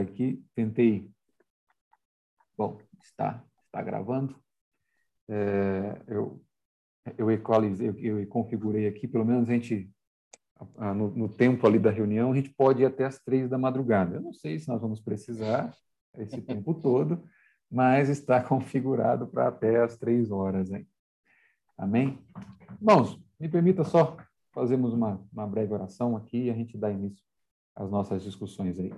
aqui, tentei. Bom, está, está gravando. É, eu, eu equalizei, eu, eu configurei aqui, pelo menos a gente, no, no, tempo ali da reunião, a gente pode ir até as três da madrugada. Eu não sei se nós vamos precisar esse tempo todo, mas está configurado para até as três horas. Hein? Amém? Irmãos, me permita só fazermos uma, uma breve oração aqui e a gente dá início às nossas discussões aí.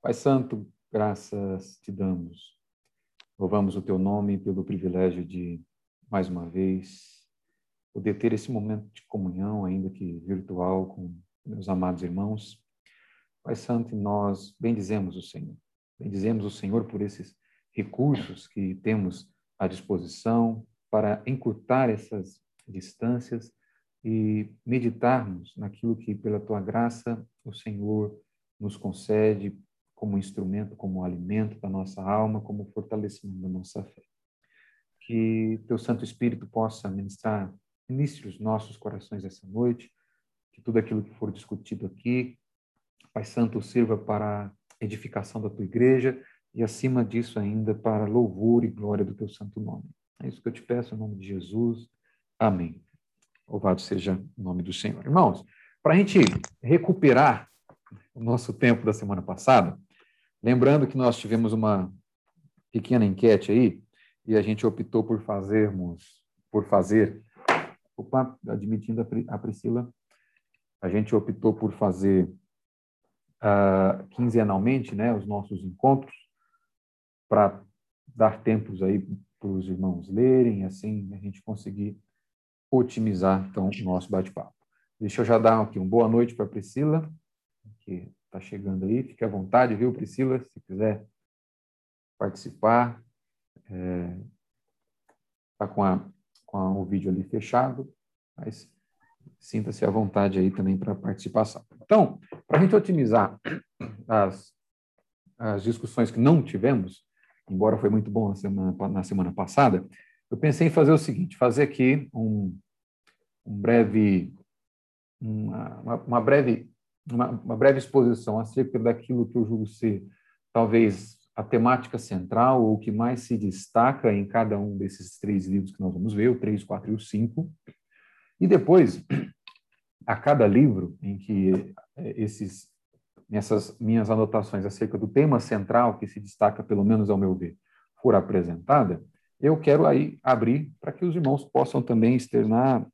Pai Santo, graças te damos. Louvamos o teu nome pelo privilégio de, mais uma vez, poder ter esse momento de comunhão, ainda que virtual, com meus amados irmãos. Pai Santo, nós bendizemos o Senhor. Bendizemos o Senhor por esses recursos que temos à disposição para encurtar essas distâncias e meditarmos naquilo que, pela tua graça, o Senhor nos concede como instrumento, como alimento da nossa alma, como fortalecimento da nossa fé. Que teu Santo Espírito possa ministrar, ministre os nossos corações essa noite, que tudo aquilo que for discutido aqui, Pai Santo, sirva para edificação da tua igreja e, acima disso ainda, para louvor e glória do teu santo nome. É isso que eu te peço, em nome de Jesus. Amém. Louvado seja o nome do Senhor. Irmãos, para a gente recuperar o nosso tempo da semana passada, Lembrando que nós tivemos uma pequena enquete aí e a gente optou por fazermos, por fazer, opa, admitindo a Priscila, a gente optou por fazer uh, quinzenalmente, né, os nossos encontros para dar tempos aí para os irmãos lerem, assim a gente conseguir otimizar então o nosso bate-papo. Deixa eu já dar aqui uma boa noite para a Priscila, que está chegando aí. Fique à vontade, viu, Priscila? Se quiser participar. Está é, tá com, a, com a, o vídeo ali fechado, mas sinta-se à vontade aí também para participação. Então, para a gente otimizar as, as discussões que não tivemos, embora foi muito bom na semana, na semana passada, eu pensei em fazer o seguinte, fazer aqui um, um breve, uma, uma breve uma, uma breve exposição acerca daquilo que eu julgo ser talvez a temática central ou o que mais se destaca em cada um desses três livros que nós vamos ver, o 3, 4 e o 5. E depois, a cada livro em que é, esses, essas minhas anotações acerca do tema central que se destaca, pelo menos ao meu ver, for apresentada, eu quero aí abrir para que os irmãos possam também externar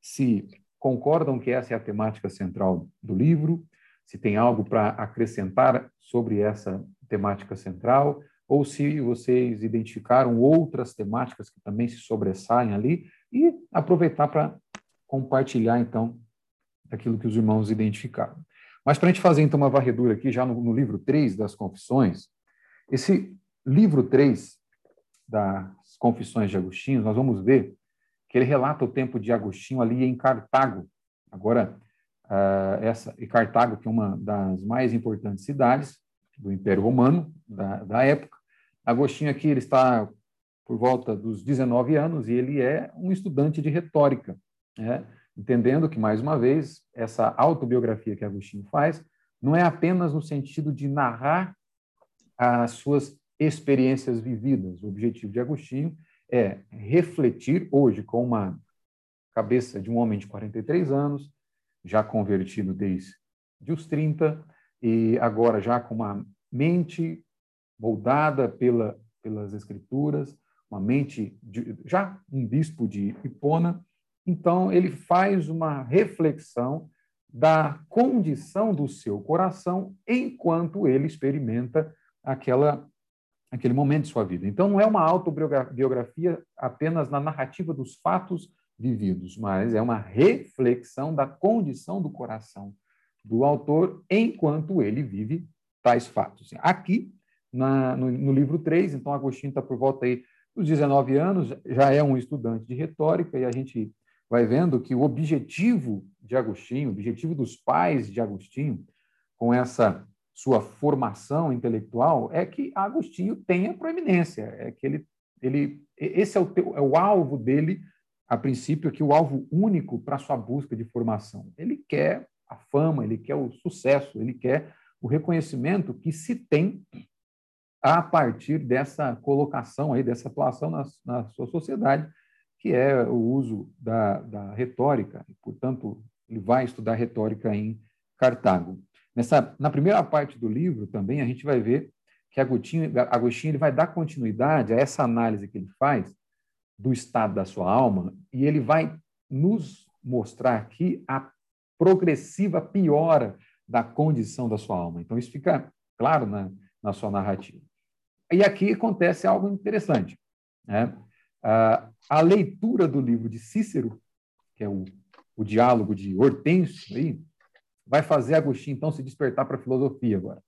se concordam que essa é a temática central do livro, se tem algo para acrescentar sobre essa temática central, ou se vocês identificaram outras temáticas que também se sobressaem ali, e aproveitar para compartilhar, então, aquilo que os irmãos identificaram. Mas para a gente fazer, então, uma varredura aqui, já no, no livro 3 das Confissões, esse livro 3 das Confissões de Agostinho, nós vamos ver que ele relata o tempo de Agostinho ali em Cartago. Agora, uh, essa e Cartago, que é uma das mais importantes cidades do Império Romano da, da época. Agostinho aqui ele está por volta dos 19 anos e ele é um estudante de retórica, né? entendendo que, mais uma vez, essa autobiografia que Agostinho faz não é apenas no sentido de narrar as suas experiências vividas. O objetivo de Agostinho é refletir hoje com uma cabeça de um homem de 43 anos, já convertido desde os 30, e agora já com uma mente moldada pela, pelas escrituras, uma mente de, já um bispo de Hipona, então ele faz uma reflexão da condição do seu coração enquanto ele experimenta aquela aquele momento de sua vida. Então, não é uma autobiografia apenas na narrativa dos fatos vividos, mas é uma reflexão da condição do coração do autor enquanto ele vive tais fatos. Aqui, na, no, no, livro 3, então, Agostinho está por volta aí dos 19 anos, já é um estudante de retórica, e a gente vai vendo que o objetivo de Agostinho, o objetivo dos pais de Agostinho, com essa sua formação intelectual é que Agostinho tenha proeminência, é que ele, ele esse é o, teu, é o alvo dele, a princípio, aqui o alvo único para sua busca de formação. Ele quer a fama, ele quer o sucesso, ele quer o reconhecimento que se tem a partir dessa colocação aí, dessa atuação na, na sua sociedade, que é o uso da, da retórica. Portanto, ele vai estudar retórica em Cartago. Nessa, na primeira parte do livro também a gente vai ver que Agostinho, Agostinho ele vai dar continuidade a essa análise que ele faz do estado da sua alma e ele vai nos mostrar aqui a progressiva piora da condição da sua alma. Então, isso fica claro na, na sua narrativa. E aqui acontece algo interessante. Né? a leitura do livro de Cícero, que é o, o diálogo de Hortêncio, aí, vai fazer Agostinho, então, se despertar para a filosofia agora.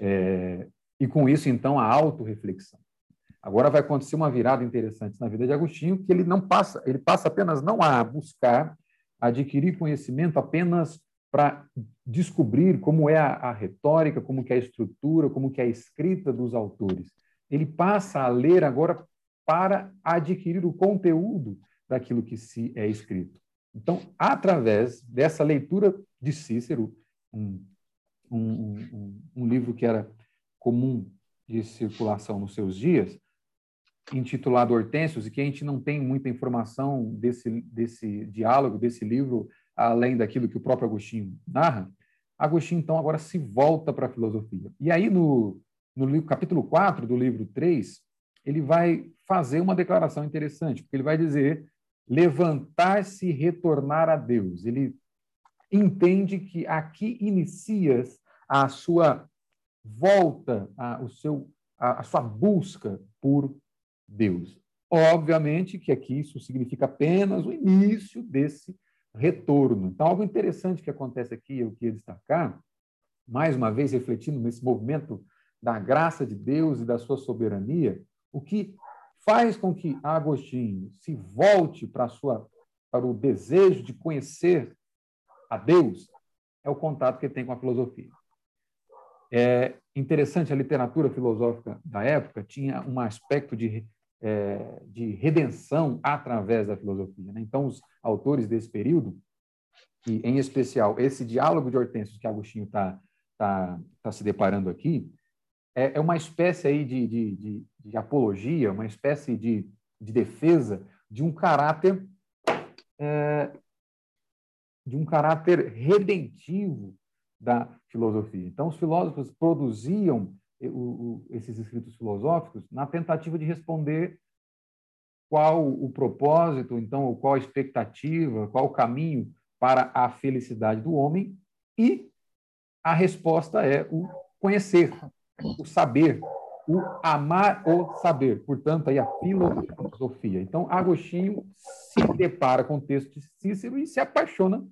É, e com isso, então, a autorreflexão. Agora vai acontecer uma virada interessante na vida de Agostinho, que ele não passa, ele passa apenas não a buscar adquirir conhecimento apenas para descobrir como é a, a, retórica, como que é a estrutura, como que é a escrita dos autores. Ele passa a ler agora para adquirir o conteúdo daquilo que se é escrito. Então, através dessa leitura de Cícero, um, um, um, um livro que era comum de circulação nos seus dias, intitulado Hortêncios, e que a gente não tem muita informação desse, desse diálogo, desse livro, além daquilo que o próprio Agostinho narra, Agostinho, então, agora se volta para a filosofia. E aí, no, no capítulo 4 do livro 3, ele vai fazer uma declaração interessante, porque ele vai dizer levantar-se e retornar a Deus. Ele entende que aqui inicias a sua volta, a, o seu, a, a sua busca por Deus. Obviamente que aqui isso significa apenas o início desse retorno. Então, algo interessante que acontece aqui, eu queria destacar, mais uma vez refletindo nesse movimento da graça de Deus e da sua soberania, o que faz com que Agostinho se volte para sua para o desejo de conhecer a Deus é o contato que ele tem com a filosofia. É interessante, a literatura filosófica da época tinha um aspecto de é, de redenção através da filosofia. Né? Então, os autores desse período, e em especial esse diálogo de Hortêncio que Agostinho está tá, tá se deparando aqui, é, é uma espécie aí de, de, de, de, apologia, uma espécie de, de defesa de um caráter é, de um caráter redentivo da filosofia. Então, os filósofos produziam o, esses escritos filosóficos na tentativa de responder qual o propósito, então, qual a expectativa, qual o caminho para a felicidade do homem, e a resposta é o conhecer, o saber, o amar o saber. Portanto, aí a filosofia. Então, Agostinho se depara com o texto de Cícero e se apaixona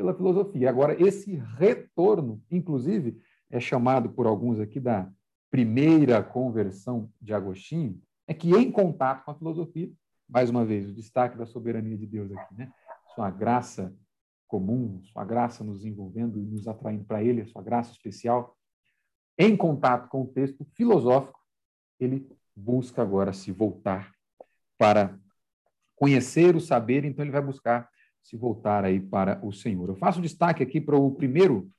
pela filosofia. Agora, esse retorno, inclusive, é chamado por alguns aqui da primeira conversão de Agostinho é que, em contato com a filosofia, mais uma vez, o destaque da soberania de Deus aqui, né? Sua graça comum, sua graça nos envolvendo e nos atraindo para Ele, sua graça especial, em contato com o texto filosófico, ele busca agora se voltar para conhecer o saber, então ele vai buscar se voltar aí para o Senhor. Eu faço destaque aqui para o primeiro,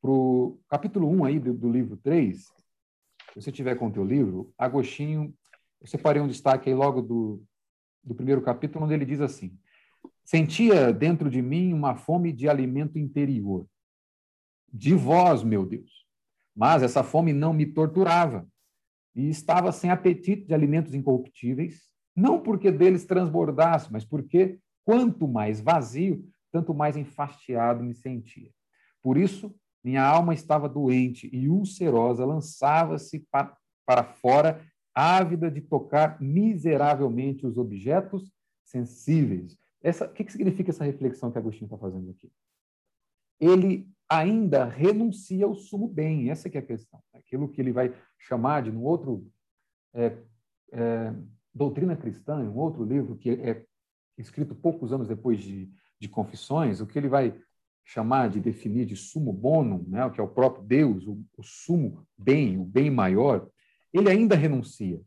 para o capítulo 1 aí do, do livro 3, se você tiver com o teu livro, Agostinho, eu separei um destaque aí logo do, do primeiro capítulo, onde ele diz assim: Sentia dentro de mim uma fome de alimento interior, de vós, meu Deus. Mas essa fome não me torturava, e estava sem apetite de alimentos incorruptíveis, não porque deles transbordasse, mas porque, quanto mais vazio, tanto mais enfastiado me sentia. Por isso, minha alma estava doente e ulcerosa, lançava-se para fora, ávida de tocar miseravelmente os objetos sensíveis. Essa, o que, que significa essa reflexão que Agostinho está fazendo aqui? Ele ainda renuncia ao sumo bem, essa é a questão. Aquilo que ele vai chamar de, um outro, é, é, Doutrina Cristã, um outro livro que é escrito poucos anos depois de, de Confissões, o que ele vai chamar de definir de sumo bonum, né, que é o próprio Deus, o, o sumo bem, o bem maior, ele ainda renuncia.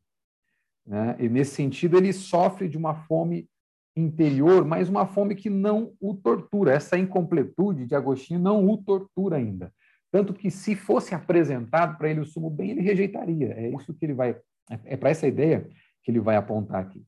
Né? E nesse sentido ele sofre de uma fome interior, mas uma fome que não o tortura. Essa incompletude de Agostinho não o tortura ainda. tanto que se fosse apresentado para ele o sumo bem, ele rejeitaria. É isso que ele vai, é para essa ideia que ele vai apontar aqui.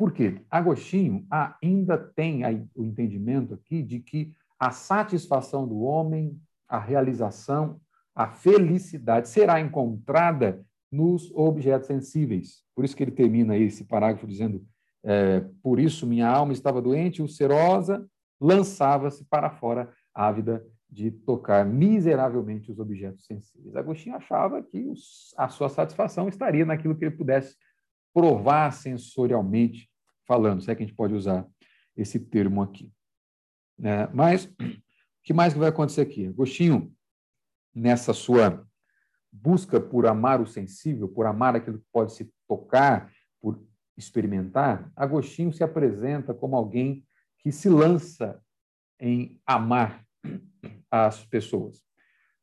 Por quê? Agostinho ainda tem o entendimento aqui de que a satisfação do homem, a realização, a felicidade será encontrada nos objetos sensíveis. Por isso que ele termina esse parágrafo dizendo: é, Por isso minha alma estava doente, ulcerosa, lançava-se para fora, ávida de tocar miseravelmente os objetos sensíveis. Agostinho achava que a sua satisfação estaria naquilo que ele pudesse provar sensorialmente falando, se é que a gente pode usar esse termo aqui. É, mas, o que mais vai acontecer aqui? Agostinho, nessa sua busca por amar o sensível, por amar aquilo que pode se tocar, por experimentar, Agostinho se apresenta como alguém que se lança em amar as pessoas.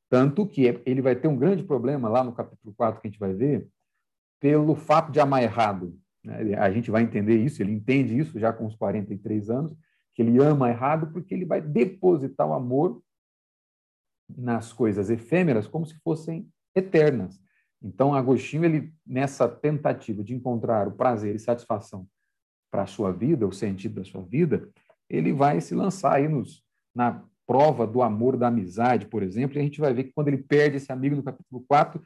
Tanto que ele vai ter um grande problema lá no capítulo 4 que a gente vai ver, pelo fato de amar errado. Né? A gente vai entender isso, ele entende isso já com os 43 anos, que ele ama errado porque ele vai depositar o amor nas coisas efêmeras como se fossem eternas. Então, Agostinho, ele nessa tentativa de encontrar o prazer e satisfação para a sua vida, o sentido da sua vida, ele vai se lançar aí nos, na prova do amor, da amizade, por exemplo, e a gente vai ver que quando ele perde esse amigo no capítulo 4,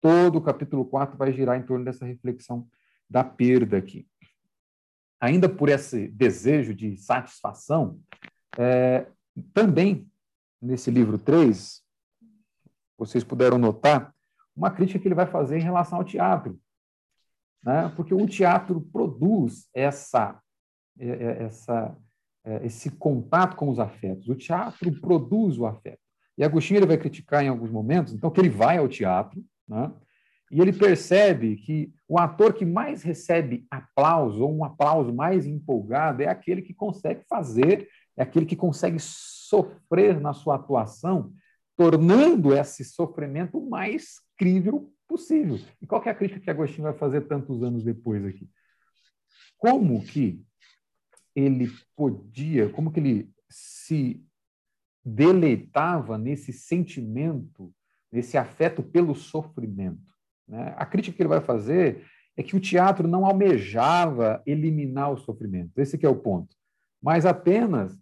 todo o capítulo 4 vai girar em torno dessa reflexão da perda aqui. Ainda por esse desejo de satisfação, é, também nesse livro 3, vocês puderam notar uma crítica que ele vai fazer em relação ao teatro. Né? Porque o teatro produz essa, é, é, essa, é, esse contato com os afetos. O teatro produz o afeto. E Agostinho ele vai criticar em alguns momentos, então, que ele vai ao teatro, né? e ele percebe que o ator que mais recebe aplauso, ou um aplauso mais empolgado, é aquele que consegue fazer, é aquele que consegue sofrer na sua atuação, tornando esse sofrimento o mais crível possível. E qual é a crítica que Agostinho vai fazer tantos anos depois aqui? Como que ele podia, como que ele se deleitava nesse sentimento, nesse afeto pelo sofrimento? Né? A crítica que ele vai fazer é que o teatro não almejava eliminar o sofrimento, esse é o ponto, mas apenas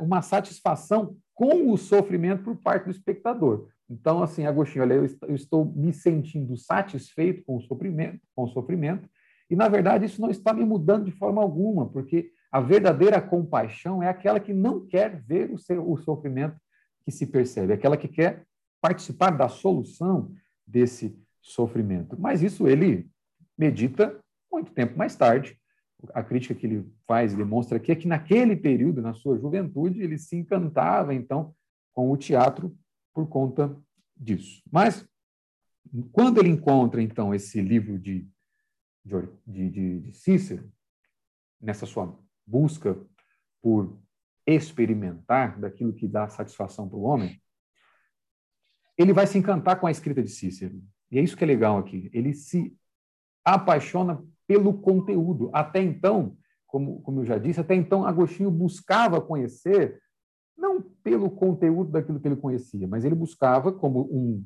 uma satisfação com o sofrimento por parte do espectador. Então, assim, Agostinho, olha, eu estou me sentindo satisfeito com o sofrimento, com o sofrimento, e na verdade isso não está me mudando de forma alguma, porque a verdadeira compaixão é aquela que não quer ver o, seu, o sofrimento que se percebe, é aquela que quer participar da solução desse sofrimento. Mas isso ele medita muito tempo mais tarde. A crítica que ele faz demonstra aqui é que naquele período, na sua juventude, ele se encantava então com o teatro por conta disso. Mas quando ele encontra então esse livro de, de, de, de Cícero, nessa sua busca por experimentar daquilo que dá satisfação para o homem, ele vai se encantar com a escrita de Cícero. E é isso que é legal aqui. Ele se apaixona pelo conteúdo. Até então, como, como eu já disse, até então Agostinho buscava conhecer não pelo conteúdo daquilo que ele conhecia, mas ele buscava como um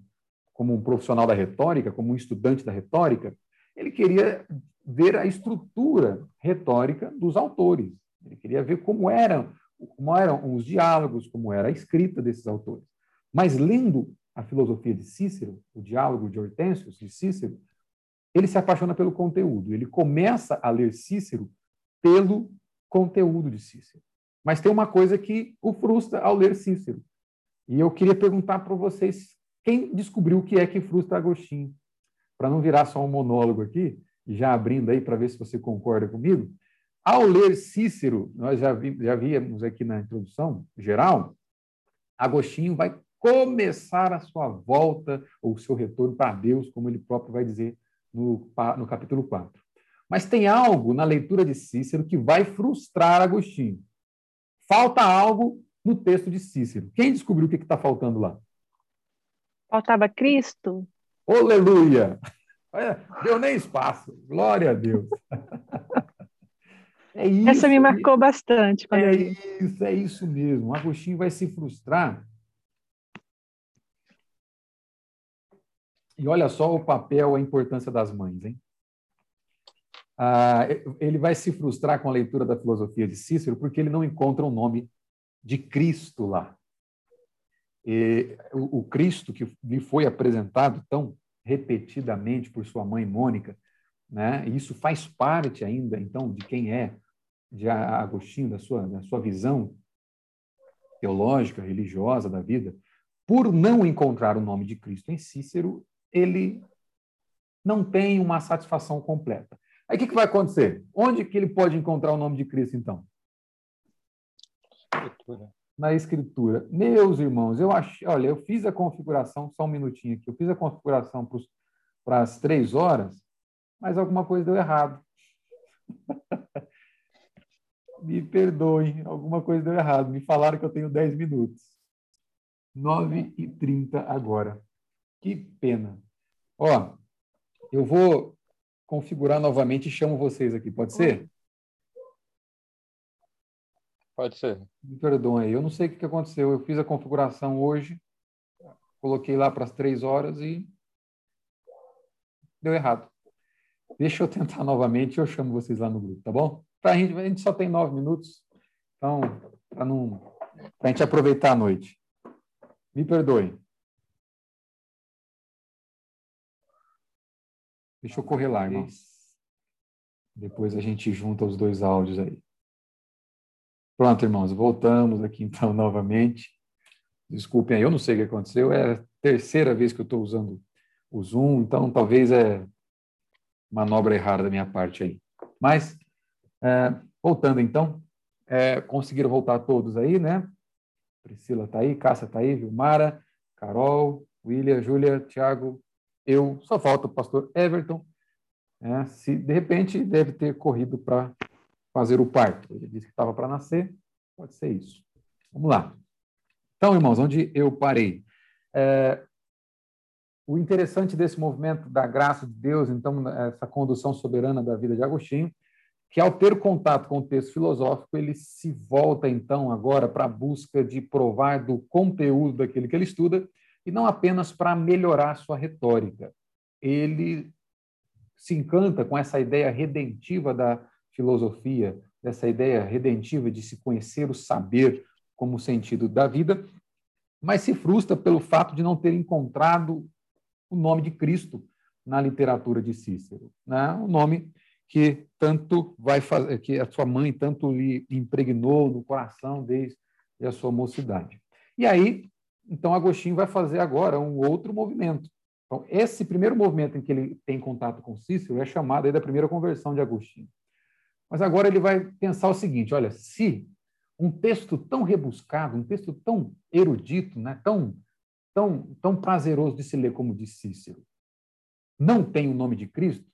como um profissional da retórica, como um estudante da retórica, ele queria ver a estrutura retórica dos autores. Ele queria ver como eram, como eram os diálogos, como era a escrita desses autores. Mas lendo a filosofia de Cícero, o diálogo de Hortêncios de Cícero, ele se apaixona pelo conteúdo. Ele começa a ler Cícero pelo conteúdo de Cícero. Mas tem uma coisa que o frustra ao ler Cícero. E eu queria perguntar para vocês quem descobriu o que é que frustra Agostinho. Para não virar só um monólogo aqui, já abrindo aí para ver se você concorda comigo. Ao ler Cícero, nós já, vi, já víamos aqui na introdução geral, Agostinho vai começar a sua volta ou o seu retorno para Deus, como ele próprio vai dizer no, no capítulo 4. Mas tem algo na leitura de Cícero que vai frustrar Agostinho. Falta algo no texto de Cícero. Quem descobriu o que está faltando lá? Faltava Cristo. Aleluia! Deu nem espaço. Glória a Deus. É isso, Essa me marcou bastante. é isso, é isso mesmo. Agostinho vai se frustrar E olha só o papel, a importância das mães, hein? Ah, ele vai se frustrar com a leitura da filosofia de Cícero porque ele não encontra o nome de Cristo lá. E, o, Cristo que lhe foi apresentado tão repetidamente por sua mãe Mônica, né? E isso faz parte ainda, então, de quem é de Agostinho, da sua, da sua visão teológica, religiosa da vida, por não encontrar o nome de Cristo em Cícero, ele não tem uma satisfação completa. Aí o que, que vai acontecer? Onde que ele pode encontrar o nome de Cristo, então? Escritura. Na Escritura. Meus irmãos, eu acho, olha, eu fiz a configuração, só um minutinho aqui, eu fiz a configuração para as três horas, mas alguma coisa deu errado. Me perdoem, alguma coisa deu errado. Me falaram que eu tenho 10 minutos. 9 e 30 agora. Que pena. Ó, eu vou configurar novamente e chamo vocês aqui, pode ser? Pode ser. Me perdoem, eu não sei o que aconteceu. Eu fiz a configuração hoje, coloquei lá para as três horas e deu errado. Deixa eu tentar novamente e eu chamo vocês lá no grupo, tá bom? Pra gente, a gente só tem nove minutos, então, para não, a gente aproveitar a noite. Me perdoe. Deixa eu correr lá, irmão. Depois a gente junta os dois áudios aí. Pronto, irmãos, voltamos aqui então novamente. Desculpem aí, eu não sei o que aconteceu, é a terceira vez que eu estou usando o Zoom, então talvez é manobra errada da minha parte aí. Mas é, voltando então, é, conseguiram voltar todos aí, né? Priscila está aí, Cássia está aí, Vilmara, Carol, William, Júlia, Tiago, eu, só falta o pastor Everton. Né? Se de repente deve ter corrido para fazer o parto. Ele disse que estava para nascer, pode ser isso. Vamos lá. Então, irmãos, onde eu parei? É, o interessante desse movimento da graça de Deus, então, essa condução soberana da vida de Agostinho, que ao ter contato com o texto filosófico, ele se volta então agora para a busca de provar do conteúdo daquele que ele estuda, e não apenas para melhorar sua retórica. Ele se encanta com essa ideia redentiva da filosofia, dessa ideia redentiva de se conhecer o saber como sentido da vida, mas se frustra pelo fato de não ter encontrado o nome de Cristo na literatura de Cícero, né? O nome que tanto vai fazer, que a sua mãe tanto lhe impregnou no coração desde a sua mocidade. E aí, então, Agostinho vai fazer agora um outro movimento. Então, esse primeiro movimento em que ele tem contato com Cícero é chamado aí da primeira conversão de Agostinho. Mas agora ele vai pensar o seguinte: olha, se um texto tão rebuscado, um texto tão erudito, né, tão, tão, tão prazeroso de se ler como de Cícero, não tem o nome de Cristo,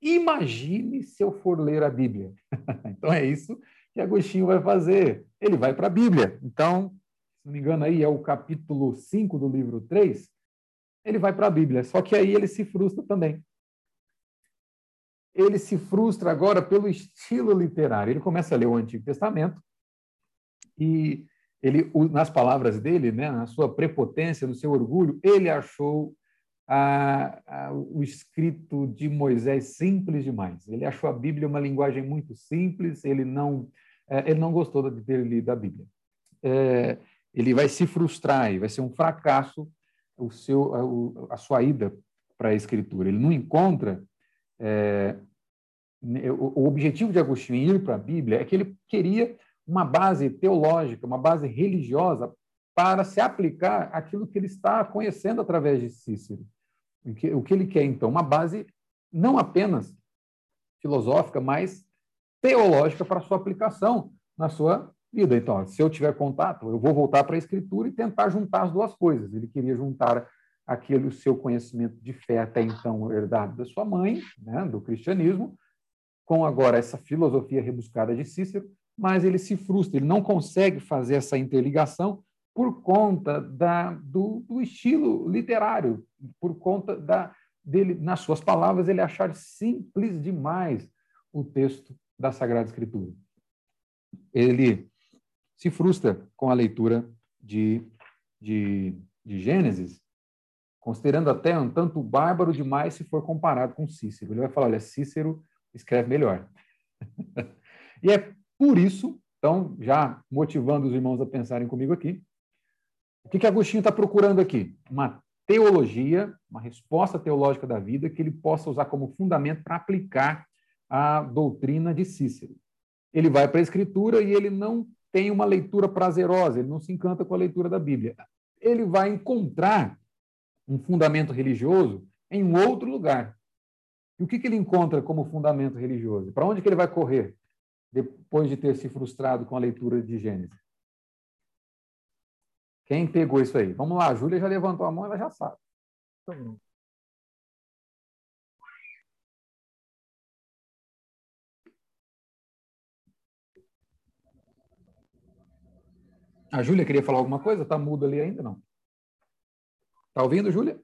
Imagine se eu for ler a Bíblia. então é isso que Agostinho vai fazer. Ele vai para a Bíblia. Então, não me engano, aí é o capítulo 5 do livro 3. Ele vai para a Bíblia. Só que aí ele se frustra também. Ele se frustra agora pelo estilo literário. Ele começa a ler o Antigo Testamento e ele, nas palavras dele, né, na sua prepotência, no seu orgulho, ele achou a, a, o escrito de Moisés simples demais. Ele achou a Bíblia uma linguagem muito simples, ele não, é, ele não gostou de ter lido a Bíblia. É, ele vai se frustrar e vai ser um fracasso o seu, a, a sua ida para a Escritura. Ele não encontra. É, o, o objetivo de Agostinho ir para a Bíblia é que ele queria uma base teológica, uma base religiosa para se aplicar aquilo que ele está conhecendo através de Cícero. O que, o que ele quer, então? Uma base não apenas filosófica, mas teológica para sua aplicação na sua vida. Então, se eu tiver contato, eu vou voltar para a Escritura e tentar juntar as duas coisas. Ele queria juntar aquele o seu conhecimento de fé até então herdado da sua mãe, né, do cristianismo, com agora essa filosofia rebuscada de Cícero, mas ele se frustra, ele não consegue fazer essa interligação por conta da, do, do, estilo literário, por conta da, dele, nas suas palavras, ele achar simples demais o texto da Sagrada Escritura. Ele se frustra com a leitura de, de, de Gênesis, considerando até um tanto bárbaro demais se for comparado com Cícero. Ele vai falar, olha, Cícero escreve melhor. e é por isso, então, já motivando os irmãos a pensarem comigo aqui, o que, que Agostinho está procurando aqui? Uma teologia, uma resposta teológica da vida que ele possa usar como fundamento para aplicar a doutrina de Cícero. Ele vai para a Escritura e ele não tem uma leitura prazerosa, ele não se encanta com a leitura da Bíblia. Ele vai encontrar um fundamento religioso em um outro lugar. E o que, que ele encontra como fundamento religioso? Para onde que ele vai correr depois de ter se frustrado com a leitura de Gênesis? Quem pegou isso aí? Vamos lá, a Júlia já levantou a mão, ela já sabe. A Júlia queria falar alguma coisa? Está mudo ali ainda, não? Está ouvindo, Júlia?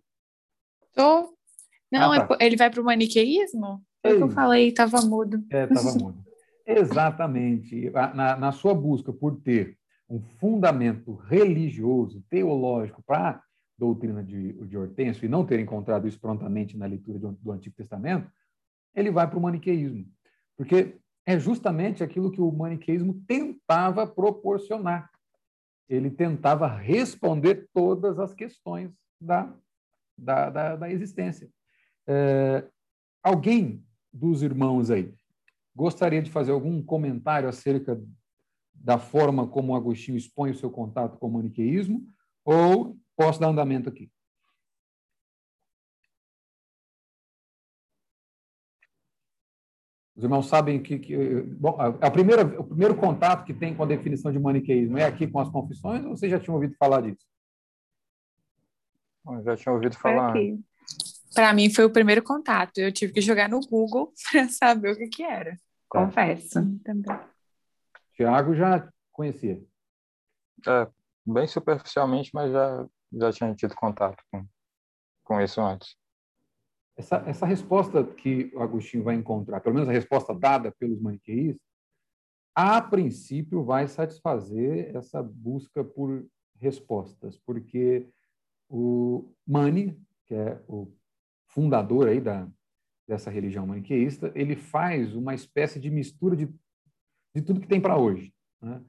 Tô. Não, ah, tá. é, ele vai para o maniqueísmo? Foi o que eu falei, estava mudo. É, estava mudo. Exatamente. Na, na sua busca por ter um fundamento religioso, teológico para a doutrina de, de Hortêncio e não ter encontrado isso prontamente na leitura do, do Antigo Testamento, ele vai para o maniqueísmo. Porque é justamente aquilo que o maniqueísmo tentava proporcionar ele tentava responder todas as questões da, da, da, da existência. É, alguém dos irmãos aí gostaria de fazer algum comentário acerca da forma como Agostinho expõe o seu contato com o maniqueísmo, ou posso dar andamento aqui? Os irmãos sabem que, que bom, a, primeira, o primeiro contato que tem com a definição de maniqueísmo é aqui com as confissões, ou vocês já tinham ouvido falar disso? Eu já tinha ouvido falar. Para mim foi o primeiro contato. Eu tive que jogar no Google para saber o que, que era. Confesso. Também. Tiago já conhecia. É, bem superficialmente, mas já, já tinha tido contato com, com isso antes. Essa, essa resposta que o Agostinho vai encontrar, pelo menos a resposta dada pelos maniqueístas, a princípio vai satisfazer essa busca por respostas, porque o Mani, que é o fundador aí da, dessa religião maniqueísta, ele faz uma espécie de mistura de, de tudo que tem para hoje. Né?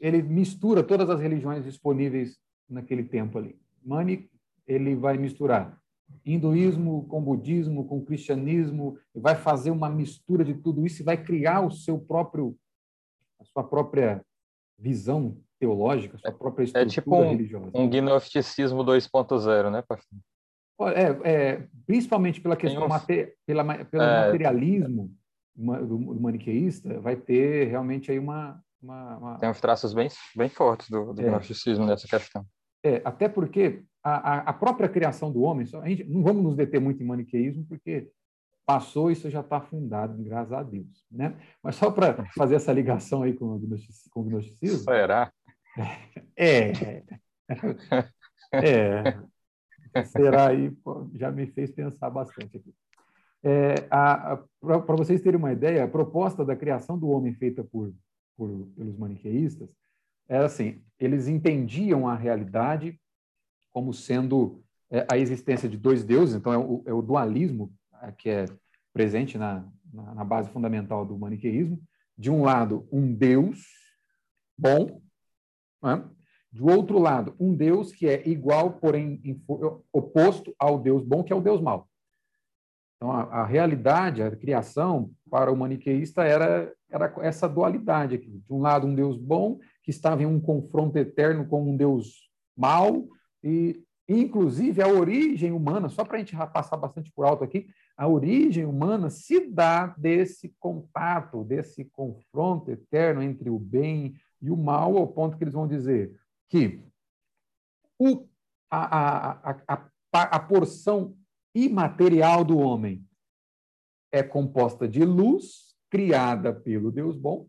Ele mistura todas as religiões disponíveis naquele tempo ali. Mani, ele vai misturar hinduísmo com budismo, com cristianismo, vai fazer uma mistura de tudo isso e vai criar o seu próprio, a sua própria visão teológica, a sua própria estrutura é tipo um, religiosa. um gnosticismo 2.0, né, pastor? É, é, principalmente pela questão, uns... pela, pelo é... materialismo do, do maniqueísta, vai ter realmente aí uma, uma, uma... Tem uns traços bem, bem fortes do, do é. gnosticismo nessa questão. É, até porque a, a, própria criação do homem, a gente, não vamos nos deter muito em maniqueísmo, porque passou isso já está fundado, graças a Deus. Né? Mas só para fazer essa ligação aí com o gnosticismo. Será? É. É. Será aí, já me fez pensar bastante aqui. É, para vocês terem uma ideia, a proposta da criação do homem feita por, por, pelos maniqueístas era assim: eles entendiam a realidade como sendo é, a existência de dois deuses, então é o, é o dualismo é, que é presente na, na, na, base fundamental do maniqueísmo. De um lado, um Deus bom, né? do outro lado, um Deus que é igual, porém oposto ao Deus bom, que é o Deus mau. Então, a, a realidade, a criação, para o maniqueísta era, era essa dualidade aqui. De um lado, um Deus bom, que estava em um confronto eterno com um Deus mau, e, inclusive, a origem humana, só para a gente passar bastante por alto aqui, a origem humana se dá desse contato, desse confronto eterno entre o bem e o mal, ao ponto que eles vão dizer que o, a, a, a, a porção imaterial do homem é composta de luz, criada pelo Deus bom,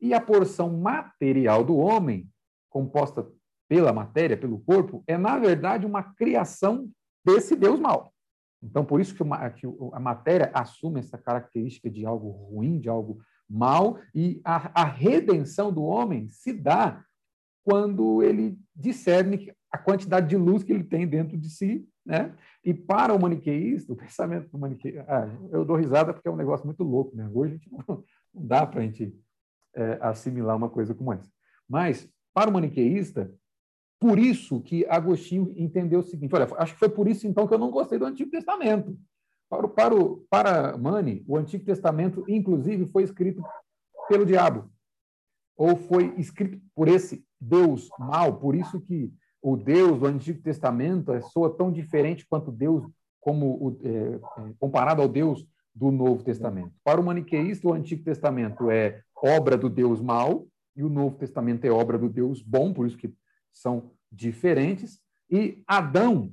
e a porção material do homem, composta pela matéria, pelo corpo, é, na verdade, uma criação desse Deus mal. Então, por isso que a matéria assume essa característica de algo ruim, de algo mal, e a, a redenção do homem se dá quando ele discerne a quantidade de luz que ele tem dentro de si, né? E para o maniqueísta, o pensamento do maniqueísta, ah, eu dou risada porque é um negócio muito louco, né? Hoje não, não dá para a gente é, assimilar uma coisa como essa. Mas para o maniqueísta, por isso que Agostinho entendeu o seguinte: olha, acho que foi por isso então que eu não gostei do Antigo Testamento. Para, para, o, para Mani, o Antigo Testamento, inclusive, foi escrito pelo diabo, ou foi escrito por esse Deus mal, por isso que o Deus do Antigo Testamento é, soa tão diferente quanto Deus, como o, é, é, comparado ao Deus do Novo Testamento. Para o maniqueísta, o Antigo Testamento é obra do Deus mal e o Novo Testamento é obra do Deus bom, por isso que são diferentes. E Adão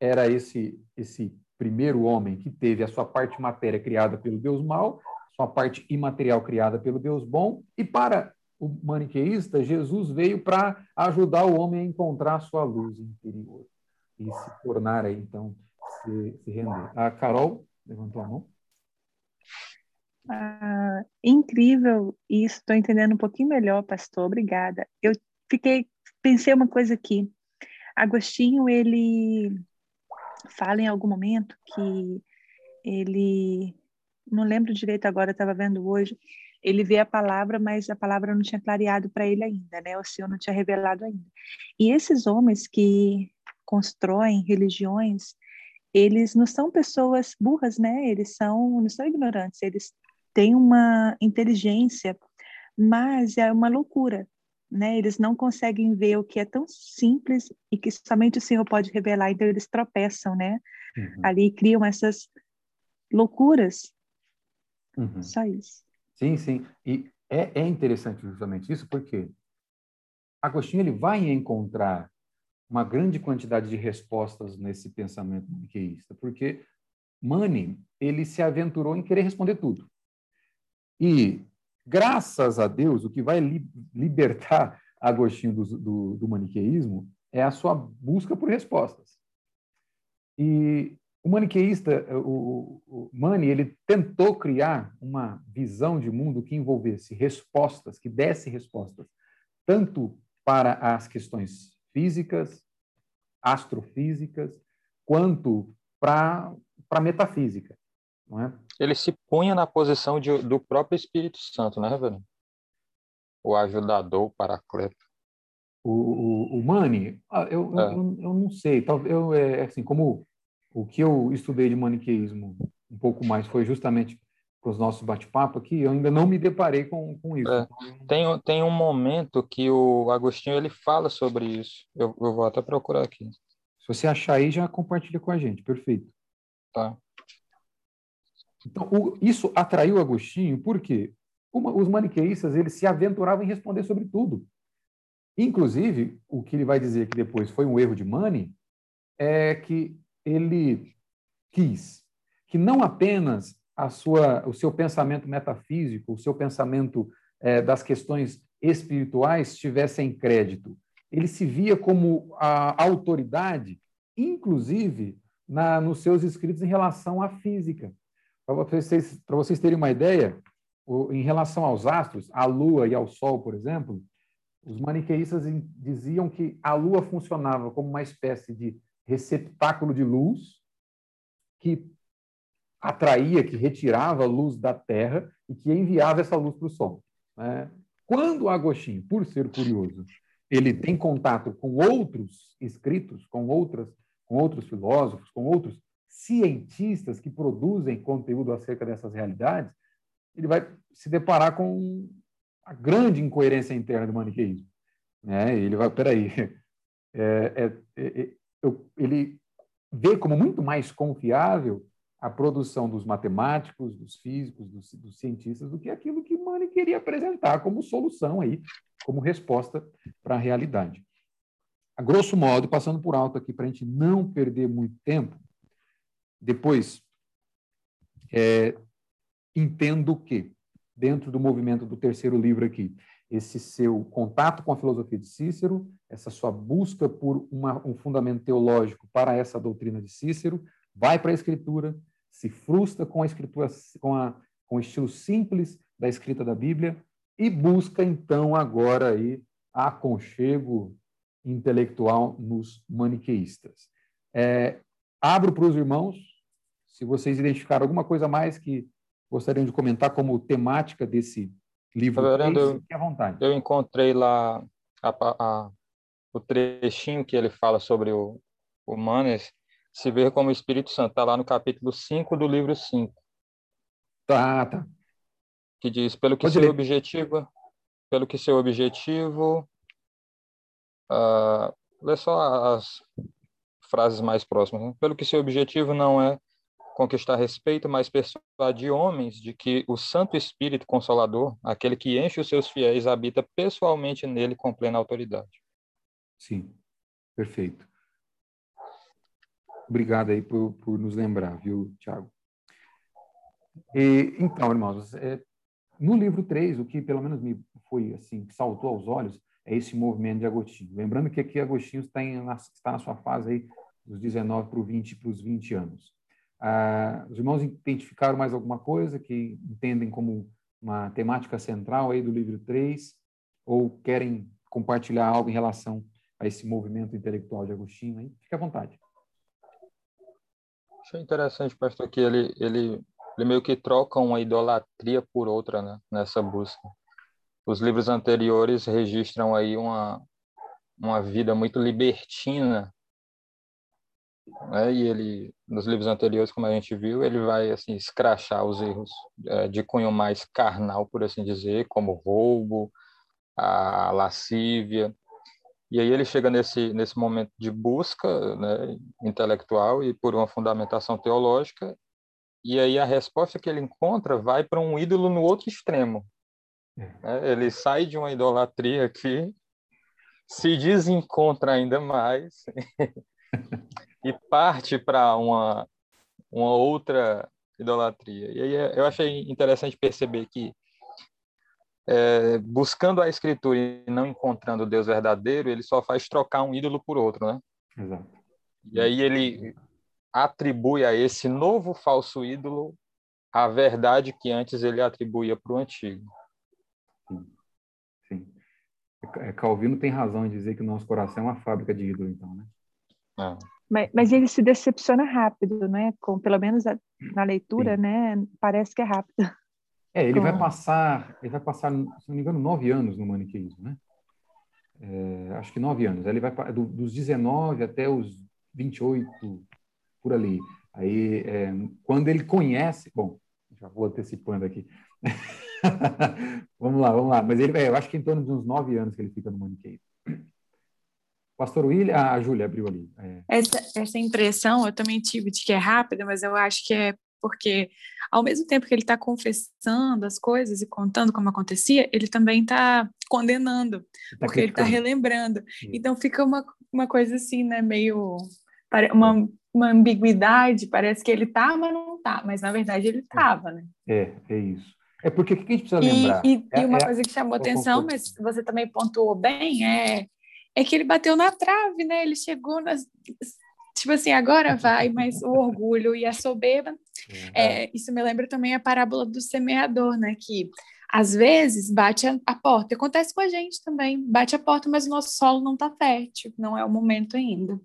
era esse esse primeiro homem que teve a sua parte matéria criada pelo Deus mal, sua parte imaterial criada pelo Deus bom, e para o maniqueísta, Jesus veio para ajudar o homem a encontrar sua luz interior e se tornar aí, então, se, se render. A Carol levantou a mão. Ah, incrível isso, estou entendendo um pouquinho melhor, pastor, obrigada. Eu fiquei, pensei uma coisa aqui. Agostinho, ele fala em algum momento que ele, não lembro direito agora, estava vendo hoje, ele vê a palavra, mas a palavra não tinha clareado para ele ainda, né? O Senhor não tinha revelado ainda. E esses homens que constroem religiões, eles não são pessoas burras, né? Eles são, não são ignorantes, eles têm uma inteligência, mas é uma loucura, né? Eles não conseguem ver o que é tão simples e que somente o Senhor pode revelar, então eles tropeçam, né? Uhum. Ali criam essas loucuras. Uhum. Só isso. Sim, sim. E é, é interessante justamente isso, porque Agostinho ele vai encontrar uma grande quantidade de respostas nesse pensamento maniqueísta, porque Mani ele se aventurou em querer responder tudo. E graças a Deus, o que vai li libertar Agostinho do, do, do maniqueísmo é a sua busca por respostas. E o maniqueísta, o, o Mani, ele tentou criar uma visão de mundo que envolvesse respostas, que desse respostas, tanto para as questões físicas, astrofísicas, quanto para a metafísica. Não é? Ele se punha na posição de, do próprio Espírito Santo, né, Reverendo? O ajudador, o paracleto. O, o, o Mani, ah, eu, é. eu, eu, não sei, eu, é, assim, como o que eu estudei de maniqueísmo um pouco mais foi justamente para os nossos bate-papo aqui, eu ainda não me deparei com, com isso. É, tem, tem um momento que o Agostinho ele fala sobre isso. Eu, eu vou até procurar aqui. Se você achar aí, já compartilha com a gente. Perfeito. Tá. Então, o, isso atraiu Agostinho porque uma, os maniqueístas eles se aventuravam em responder sobre tudo. Inclusive, o que ele vai dizer que depois foi um erro de Mani é que ele quis que não apenas a sua, o seu pensamento metafísico, o seu pensamento é, das questões espirituais tivessem crédito. Ele se via como a autoridade, inclusive na, nos seus escritos em relação à física. Para vocês, vocês terem uma ideia, em relação aos astros, à Lua e ao Sol, por exemplo, os maniqueístas diziam que a Lua funcionava como uma espécie de receptáculo de luz que atraía, que retirava a luz da Terra e que enviava essa luz para o Sol. Né? Quando Agostinho, por ser curioso, ele tem contato com outros escritos, com outras, com outros filósofos, com outros cientistas que produzem conteúdo acerca dessas realidades, ele vai se deparar com a grande incoerência interna do maniqueísmo. Né? Ele vai, peraí, é, é, é, eu, ele vê como muito mais confiável a produção dos matemáticos, dos físicos, dos, dos, cientistas, do que aquilo que Mani queria apresentar como solução aí, como resposta para a realidade. A grosso modo, passando por alto aqui para a gente não perder muito tempo, depois é, entendo que dentro do movimento do terceiro livro aqui, esse seu contato com a filosofia de Cícero, essa sua busca por uma, um fundamento teológico para essa doutrina de Cícero, vai para a escritura, se frustra com a escritura, com, a, com o estilo simples da escrita da Bíblia e busca então agora aí aconchego intelectual nos maniqueístas. É, abro para os irmãos, se vocês identificaram alguma coisa mais que gostariam de comentar como temática desse livro, Reverendo, eu, à vontade. Eu encontrei lá a, a, o trechinho que ele fala sobre o, o Manes, se ver como o Espírito Santo, está lá no capítulo 5 do livro 5. Tá, tá. Que diz, pelo que Pode seu ler. objetivo, pelo que seu objetivo, uh, lê só as frases mais próximas, né? pelo que seu objetivo não é conquistar respeito, mas persuadir homens de que o Santo Espírito Consolador, aquele que enche os seus fiéis, habita pessoalmente nele com plena autoridade. Sim, perfeito. Obrigado aí por, por nos lembrar, viu, Tiago? então, irmãos, é, no livro 3, o que pelo menos me foi assim, que saltou aos olhos, é esse movimento de Agostinho. Lembrando que aqui Agostinho está, em, está na sua fase aí dos 19 para, 20, para os 20 anos. Ah, os irmãos identificaram mais alguma coisa que entendem como uma temática central aí do livro 3 ou querem compartilhar algo em relação a esse movimento intelectual de Agostinho? Aí? Fique à vontade. Achei interessante, pastor, que ele, ele, ele meio que troca uma idolatria por outra né, nessa busca. Os livros anteriores registram aí uma, uma vida muito libertina né? E ele, nos livros anteriores, como a gente viu, ele vai assim escrachar os erros é, de cunho mais carnal, por assim dizer, como roubo, a lascívia. E aí ele chega nesse nesse momento de busca, né, intelectual e por uma fundamentação teológica, e aí a resposta que ele encontra vai para um ídolo no outro extremo. É, ele sai de uma idolatria aqui, se desencontra ainda mais e parte para uma, uma outra idolatria. E aí é, eu achei interessante perceber que, é, buscando a escritura e não encontrando o Deus verdadeiro, ele só faz trocar um ídolo por outro, né? Exato. E aí ele atribui a esse novo falso ídolo a verdade que antes ele atribuía para o antigo. Sim. Sim. É, Calvino tem razão em dizer que o nosso coração é uma fábrica de ídolo, então, né? É. Mas, mas ele se decepciona rápido, né? Com, pelo menos a, na leitura, Sim. né? Parece que é rápido. É, ele Com... vai passar, ele vai passar, se não me engano, nove anos no maniqueísmo, né? É, acho que nove anos. Ele vai do, dos 19 até os 28, por ali. Aí, é, quando ele conhece, bom, já vou antecipando aqui. vamos lá, vamos lá. Mas ele, é, eu acho que em torno de uns nove anos que ele fica no maniqueísmo. Pastor William, ah, a Júlia abriu ali. É. Essa, essa impressão eu também tive de que é rápida, mas eu acho que é porque, ao mesmo tempo que ele está confessando as coisas e contando como acontecia, ele também está condenando, tá porque ele está relembrando. Sim. Então fica uma, uma coisa assim, né, meio. Uma, uma ambiguidade, parece que ele está, mas não está, mas na verdade ele estava, né? É, é isso. É porque o que a gente precisa lembrar? E, e, é, e uma é, coisa que chamou atenção, mas você também pontuou bem, é é que ele bateu na trave, né? Ele chegou nas. Tipo assim, agora vai, mas o orgulho e a soberba. É, isso me lembra também a parábola do semeador, né? Que às vezes bate a, a porta. Acontece com a gente também. Bate a porta, mas o nosso solo não está fértil. Não é o momento ainda.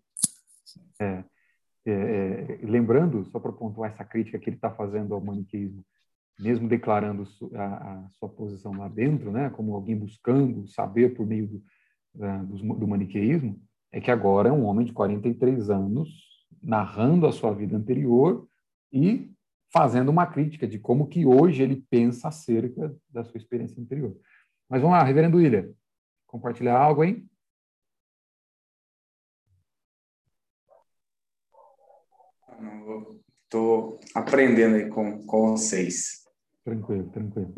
É, é, é lembrando, só para pontuar essa crítica que ele está fazendo ao maniqueísmo, mesmo declarando a, a, sua posição lá dentro, né, como alguém buscando saber por meio do, do, do maniqueísmo é que agora é um homem de 43 anos narrando a sua vida anterior e fazendo uma crítica de como que hoje ele pensa acerca da sua experiência anterior. Mas vamos lá, reverendo William, compartilhar algo aí? Estou aprendendo aí com, com vocês. Tranquilo, tranquilo.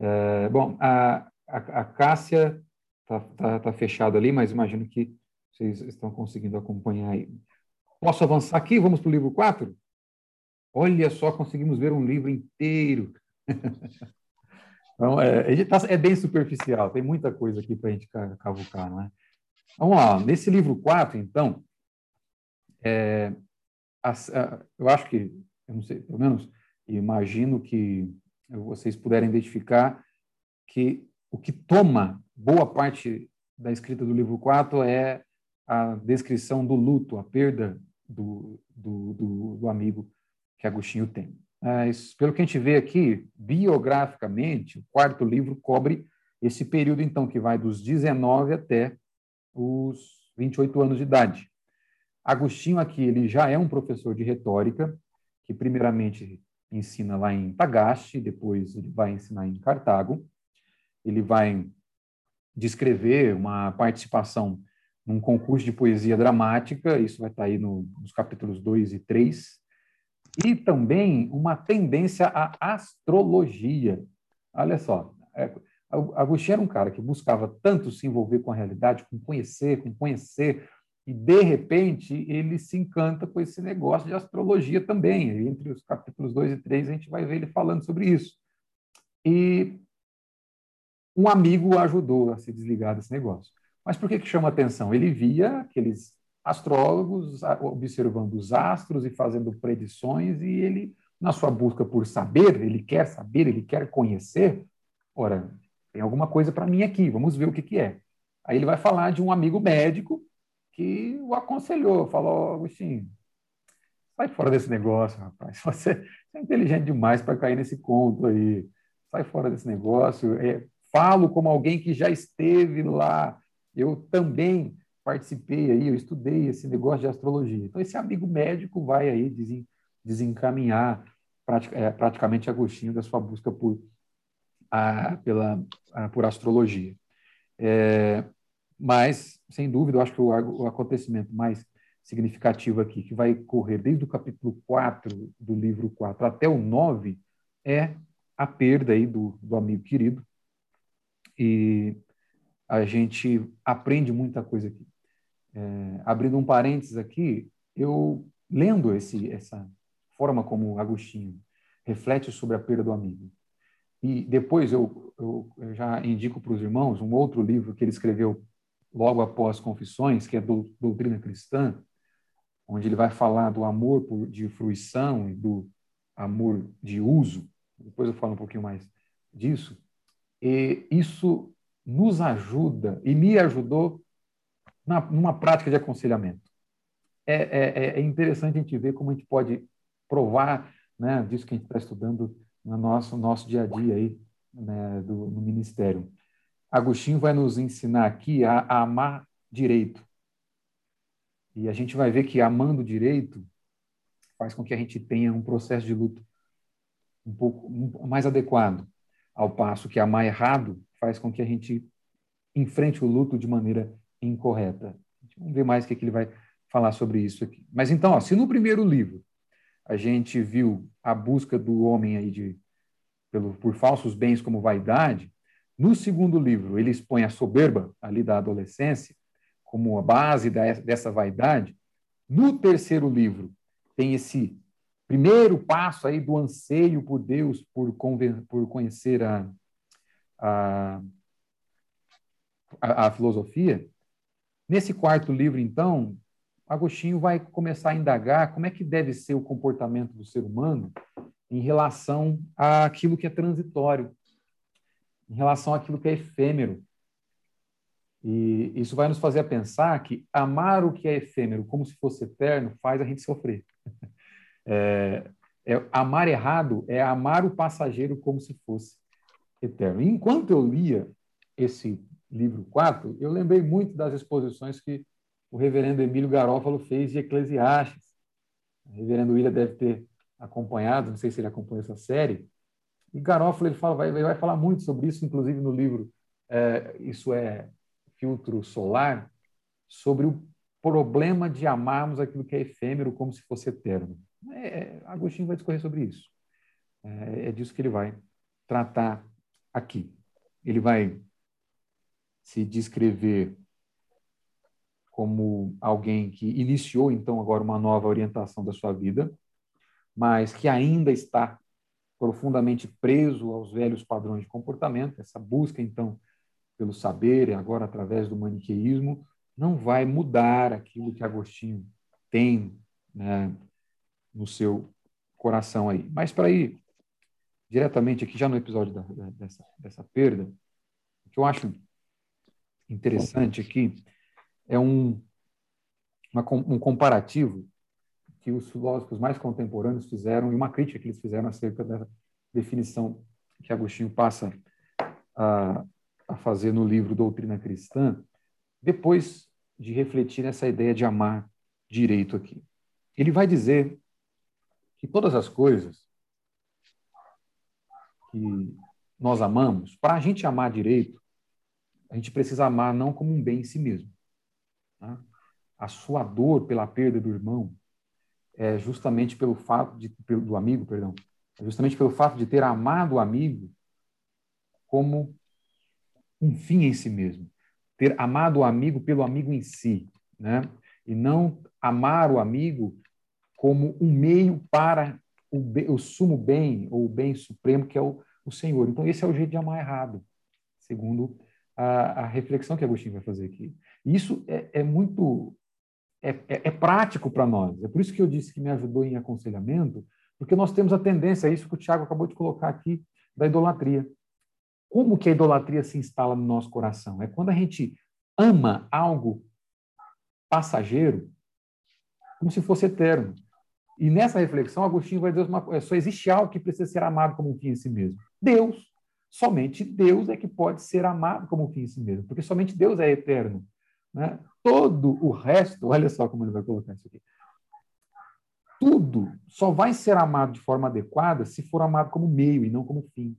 É, bom, a, a, a Cássia Está tá, tá fechado ali, mas imagino que vocês estão conseguindo acompanhar aí. Posso avançar aqui? Vamos para o livro 4? Olha só, conseguimos ver um livro inteiro. então, é, tá, é, bem superficial, tem muita coisa aqui para a gente cavucar, não é? Vamos lá, nesse livro 4, então, é, eu acho que, eu não sei, pelo menos imagino que vocês puderem identificar que o que toma boa parte da escrita do livro 4 é a descrição do luto, a perda do, do, do, do amigo que Agostinho tem. Mas, pelo que a gente vê aqui, biograficamente, o quarto livro cobre esse período, então, que vai dos 19 até os 28 anos de idade. Agostinho aqui, ele já é um professor de retórica, que primeiramente ensina lá em Tagaste, depois ele vai ensinar em Cartago. Ele vai descrever uma participação num concurso de poesia dramática, isso vai estar aí no, nos capítulos 2 e 3, e também uma tendência à astrologia. Olha só, é, Agostinho era um cara que buscava tanto se envolver com a realidade, com conhecer, com conhecer, e de repente ele se encanta com esse negócio de astrologia também. Entre os capítulos 2 e 3 a gente vai ver ele falando sobre isso. E um amigo ajudou a se desligar desse negócio. Mas por que, que chama atenção? Ele via aqueles astrólogos observando os astros e fazendo predições, e ele, na sua busca por saber, ele quer saber, ele quer conhecer. Ora, tem alguma coisa para mim aqui, vamos ver o que, que é. Aí ele vai falar de um amigo médico que o aconselhou, falou, Agostinho, sai fora desse negócio, rapaz, você é inteligente demais para cair nesse conto aí, sai fora desse negócio, é, falo como alguém que já esteve lá, eu também participei aí, eu estudei esse negócio de astrologia. Então, esse amigo médico vai aí desencaminhar é, praticamente Agostinho da sua busca por, a, pela, a, por astrologia. É, mas, sem dúvida, eu acho que o, o, acontecimento mais significativo aqui, que vai correr desde o capítulo 4 do livro 4 até o 9, é a perda aí do, do amigo querido. E a gente aprende muita coisa aqui. É, abrindo um parênteses aqui, eu lendo esse, essa forma como Agostinho reflete sobre a perda do amigo, e depois eu, eu, já indico para os irmãos um outro livro que ele escreveu logo após Confissões, que é do, Doutrina Cristã, onde ele vai falar do amor por, de fruição e do amor de uso. Depois eu falo um pouquinho mais disso. E isso nos ajuda e me ajudou na, numa prática de aconselhamento. É, é, é, interessante a gente ver como a gente pode provar né, disso que a gente está estudando no nosso, nosso dia a dia aí, né, do, no ministério. Agostinho vai nos ensinar aqui a, a amar direito. E a gente vai ver que amando direito faz com que a gente tenha um processo de luto um pouco mais adequado, ao passo que amar errado faz com que a gente enfrente o luto de maneira incorreta. Vamos ver mais o que, é que ele vai falar sobre isso aqui. Mas então, ó, se no primeiro livro a gente viu a busca do homem aí de, pelo, por falsos bens como vaidade, no segundo livro ele expõe a soberba ali da adolescência como a base da, dessa vaidade. No terceiro livro tem esse primeiro passo aí do anseio por Deus, por, por conhecer a, a, a, filosofia. Nesse quarto livro, então, Agostinho vai começar a indagar como é que deve ser o comportamento do ser humano em relação àquilo que é transitório, em relação àquilo que é efêmero. E isso vai nos fazer pensar que amar o que é efêmero como se fosse eterno faz a gente sofrer. É, é, amar errado é amar o passageiro como se fosse eterno. E enquanto eu lia esse livro 4, eu lembrei muito das exposições que o reverendo Emílio Garófalo fez de Eclesiastes. O reverendo William deve ter acompanhado, não sei se ele acompanha essa série. E Garófalo ele fala, vai, vai falar muito sobre isso, inclusive no livro é, Isso é Filtro Solar, sobre o problema de amarmos aquilo que é efêmero como se fosse eterno. É, Agostinho vai discorrer sobre isso. É, é disso que ele vai tratar aqui. Ele vai se descrever como alguém que iniciou então agora uma nova orientação da sua vida, mas que ainda está profundamente preso aos velhos padrões de comportamento, essa busca então pelo saber, agora através do maniqueísmo, não vai mudar aquilo que Agostinho tem né, no seu coração aí. Mas para ir diretamente aqui, já no episódio da, da, dessa, dessa perda, o que eu acho interessante aqui é um, uma, um comparativo que os filósofos mais contemporâneos fizeram e uma crítica que eles fizeram acerca da definição que Agostinho passa a, a fazer no livro Doutrina Cristã, depois de refletir nessa ideia de amar direito aqui. Ele vai dizer que todas as coisas que nós amamos, para a gente amar direito, a gente precisa amar não como um bem em si mesmo. Tá? A sua dor pela perda do irmão é justamente pelo fato de do amigo, perdão, é justamente pelo fato de ter amado o amigo como um fim em si mesmo, ter amado o amigo pelo amigo em si, né? E não amar o amigo como um meio para o, bem, o sumo bem ou o bem supremo que é o, o Senhor. Então esse é o jeito de amar errado, segundo a, a reflexão que Agostinho vai fazer aqui. Isso é, é muito é, é, é prático para nós. É por isso que eu disse que me ajudou em aconselhamento, porque nós temos a tendência, é isso que o Tiago acabou de colocar aqui, da idolatria. Como que a idolatria se instala no nosso coração? É quando a gente ama algo passageiro como se fosse eterno. E nessa reflexão, Agostinho vai dizer uma coisa: só existe algo que precisa ser amado como um fim em si mesmo. Deus. Somente Deus é que pode ser amado como um fim em si mesmo, porque somente Deus é eterno. Né? Todo o resto, olha só como ele vai colocar isso aqui. Tudo só vai ser amado de forma adequada se for amado como meio e não como fim.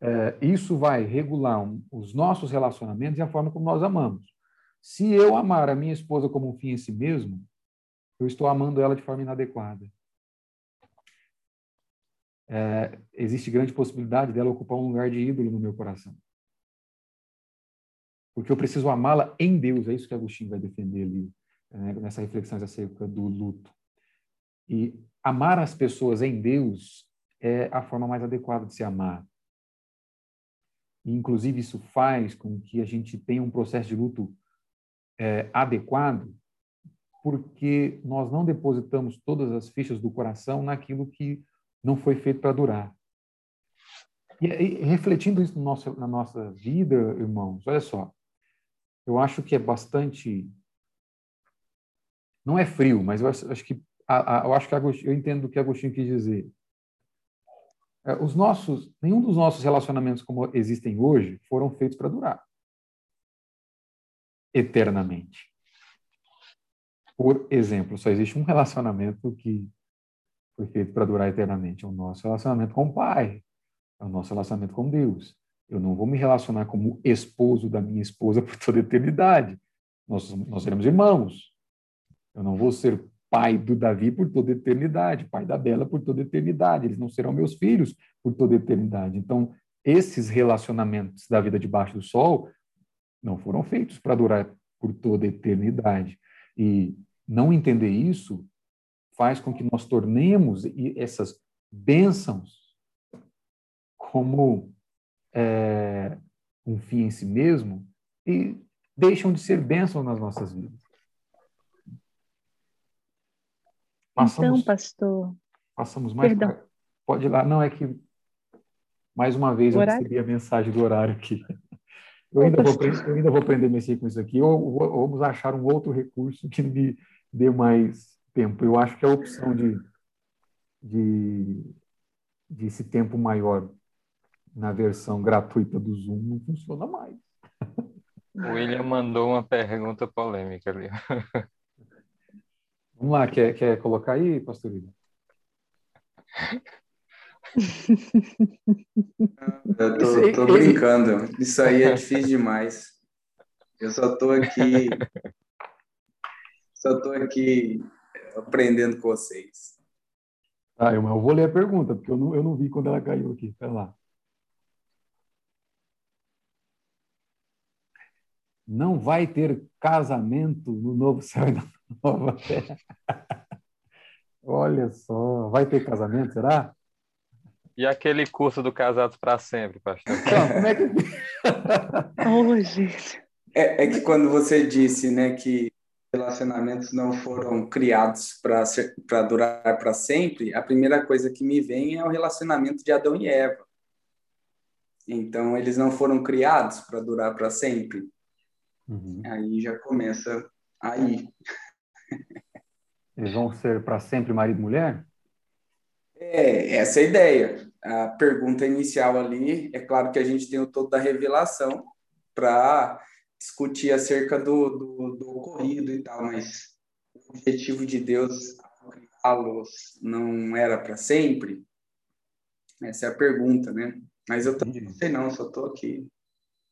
É, isso vai regular um, os nossos relacionamentos e a forma como nós amamos. Se eu amar a minha esposa como um fim em si mesmo, eu estou amando ela de forma inadequada. É, existe grande possibilidade dela ocupar um lugar de ídolo no meu coração. Porque eu preciso amá-la em Deus, é isso que Agostinho vai defender ali, né, nessa reflexão acerca do luto. E amar as pessoas em Deus é a forma mais adequada de se amar. E, inclusive, isso faz com que a gente tenha um processo de luto é, adequado, porque nós não depositamos todas as fichas do coração naquilo que não foi feito para durar. E, e, refletindo isso no nosso, na nossa vida, irmãos, olha só, eu acho que é bastante. Não é frio, mas eu acho, acho que eu acho que Agostinho, eu entendo o que Agostinho quis dizer. É, os nossos, nenhum dos nossos relacionamentos como existem hoje foram feitos para durar eternamente. Por exemplo, só existe um relacionamento que foi feito para durar eternamente, é o nosso relacionamento com o Pai, é o nosso relacionamento com Deus. Eu não vou me relacionar como esposo da minha esposa por toda a eternidade. Nós, nós seremos irmãos. Eu não vou ser pai do Davi por toda a eternidade, pai da Bela por toda a eternidade. Eles não serão meus filhos por toda a eternidade. Então, esses relacionamentos da vida debaixo do sol não foram feitos para durar por toda a eternidade. E não entender isso faz com que nós tornemos essas bênçãos como é, um fim em si mesmo e deixam de ser bênçãos nas nossas vidas. Passamos, então, pastor. Passamos mais. Perdão. Pode ir lá. Não, é que mais uma vez eu recebi a mensagem do horário aqui. Eu ainda, vou, eu ainda vou aprender a mexer com isso aqui, ou, ou vamos achar um outro recurso que me dê mais tempo. Eu acho que a opção de, de, de esse tempo maior na versão gratuita do Zoom não funciona mais. O William mandou uma pergunta polêmica ali. Vamos lá, quer, quer colocar aí, pastor William? Eu tô, tô brincando. Isso aí é difícil demais. Eu só tô aqui. Só tô aqui aprendendo com vocês. Ah, eu, eu vou ler a pergunta, porque eu não, eu não vi quando ela caiu aqui. Vai lá. Não vai ter casamento no novo céu e na nova terra. Olha só, vai ter casamento, será? E aquele curso do Casados para Sempre, pastor? Não, como é que. oh, gente. É, é, que quando você disse né, que relacionamentos não foram criados para durar para sempre, a primeira coisa que me vem é o relacionamento de Adão e Eva. Então, eles não foram criados para durar para sempre. Uhum. Aí já começa aí. Eles vão ser para sempre marido e mulher? É, essa é a ideia. A pergunta inicial ali, é claro que a gente tem o todo da revelação para discutir acerca do, do, do, ocorrido e tal, mas o objetivo de Deus criá-los não era para sempre? Essa é a pergunta, né? Mas eu também não sei não, só estou aqui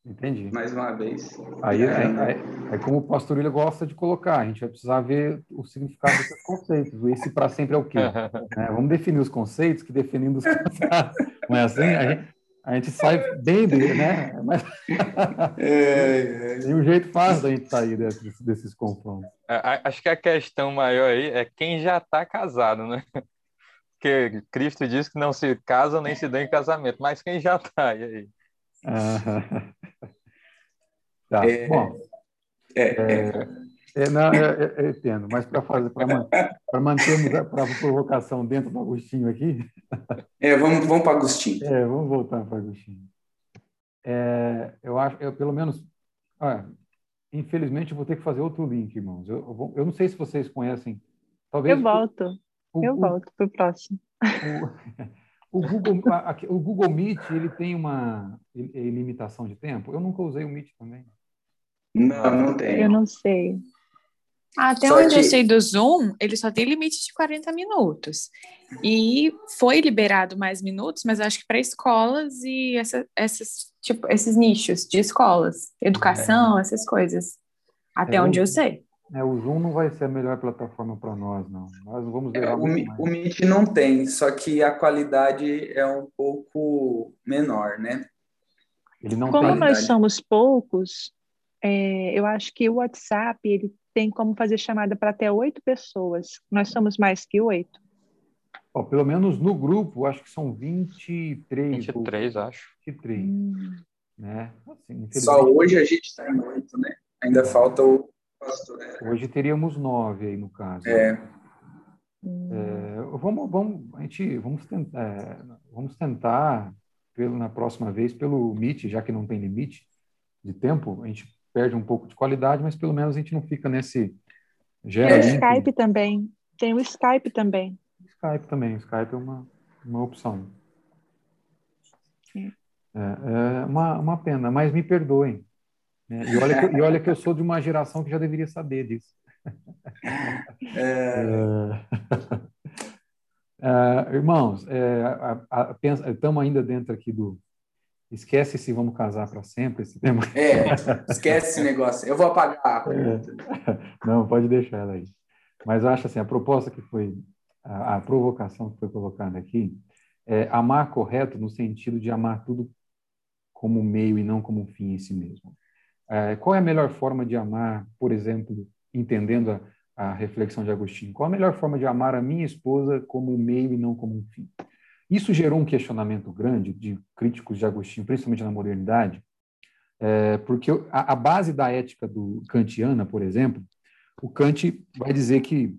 Entendi. Mais uma vez. Aí, é, aí, aí, como o pastor William gosta de colocar, a gente vai precisar ver o significado desses conceitos. Esse para sempre é o quê? É, vamos definir os conceitos que definindo os conceitos. Não é assim? A gente, a gente sai bem dele, né? Mas é, é. tem um jeito fácil da gente sair desses, desses confrontos. É, acho que a questão maior aí é quem já está casado, né? Porque Cristo diz que não se casa nem se dá em casamento, mas quem já está, e aí? tá, é, bom. É, é, é, não, eu, entendo, mas para fazer, para mantermos a, pra provocação dentro do Agostinho aqui. É, vamos, vamos para Agostinho. É, vamos voltar para Agostinho. É, eu acho, eu pelo menos, infelizmente, eu vou ter que fazer outro link, irmãos. Eu, eu, eu não sei se vocês conhecem. Talvez eu volto. O, eu o, volto para o próximo. O Google, o Google Meet, ele tem uma limitação de tempo? Eu nunca usei o Meet também. Não, não tem. Eu não sei. Até só onde que... eu sei do Zoom, ele só tem limite de 40 minutos. E foi liberado mais minutos, mas acho que para escolas e essa, essas, tipo, esses nichos de escolas, educação, é. essas coisas. Até é, onde eu sei. É, o Zoom não vai ser a melhor plataforma para nós, não. Nós vamos é, o, o Meet não tem, só que a qualidade é um pouco menor, né? Ele não como tem nós somos poucos, é, eu acho que o WhatsApp ele tem como fazer chamada para até oito pessoas. Nós somos mais que oito. Oh, pelo menos no grupo, acho que são 23. 23, ou... acho. 23. Hum. Né? Assim, Só hoje a gente está em oito, né? Ainda falta o pastor. É. Hoje teríamos nove aí no caso. É. é vamos, vamos, a gente, vamos tentar, é, vamos tentar pelo, na próxima vez pelo Meet, já que não tem limite de tempo, a gente perde um pouco de qualidade, mas pelo menos a gente não fica nesse gera Tem o Skype também. Tem o Skype também. Skype também. O Skype é uma, uma opção. É, é uma, uma pena, mas me perdoem. Né? E, olha que, e olha que eu sou de uma geração que já deveria saber disso. É... é irmãos, estamos ainda dentro aqui do. Esquece se vamos casar para sempre esse tema. É, esquece esse negócio. Eu vou apagar a pergunta. É. Não, pode deixar ela aí. Mas eu acho assim, a proposta que foi, a, a provocação que foi colocada aqui, é amar correto no sentido de amar tudo como meio e não como fim em si mesmo. É, qual é a melhor forma de amar, por exemplo, entendendo a, a, reflexão de Agostinho? Qual a melhor forma de amar a minha esposa como um meio e não como um fim? Isso gerou um questionamento grande de críticos de Agostinho, principalmente na modernidade, é, porque a, a, base da ética do kantiana, por exemplo, o Kant vai dizer que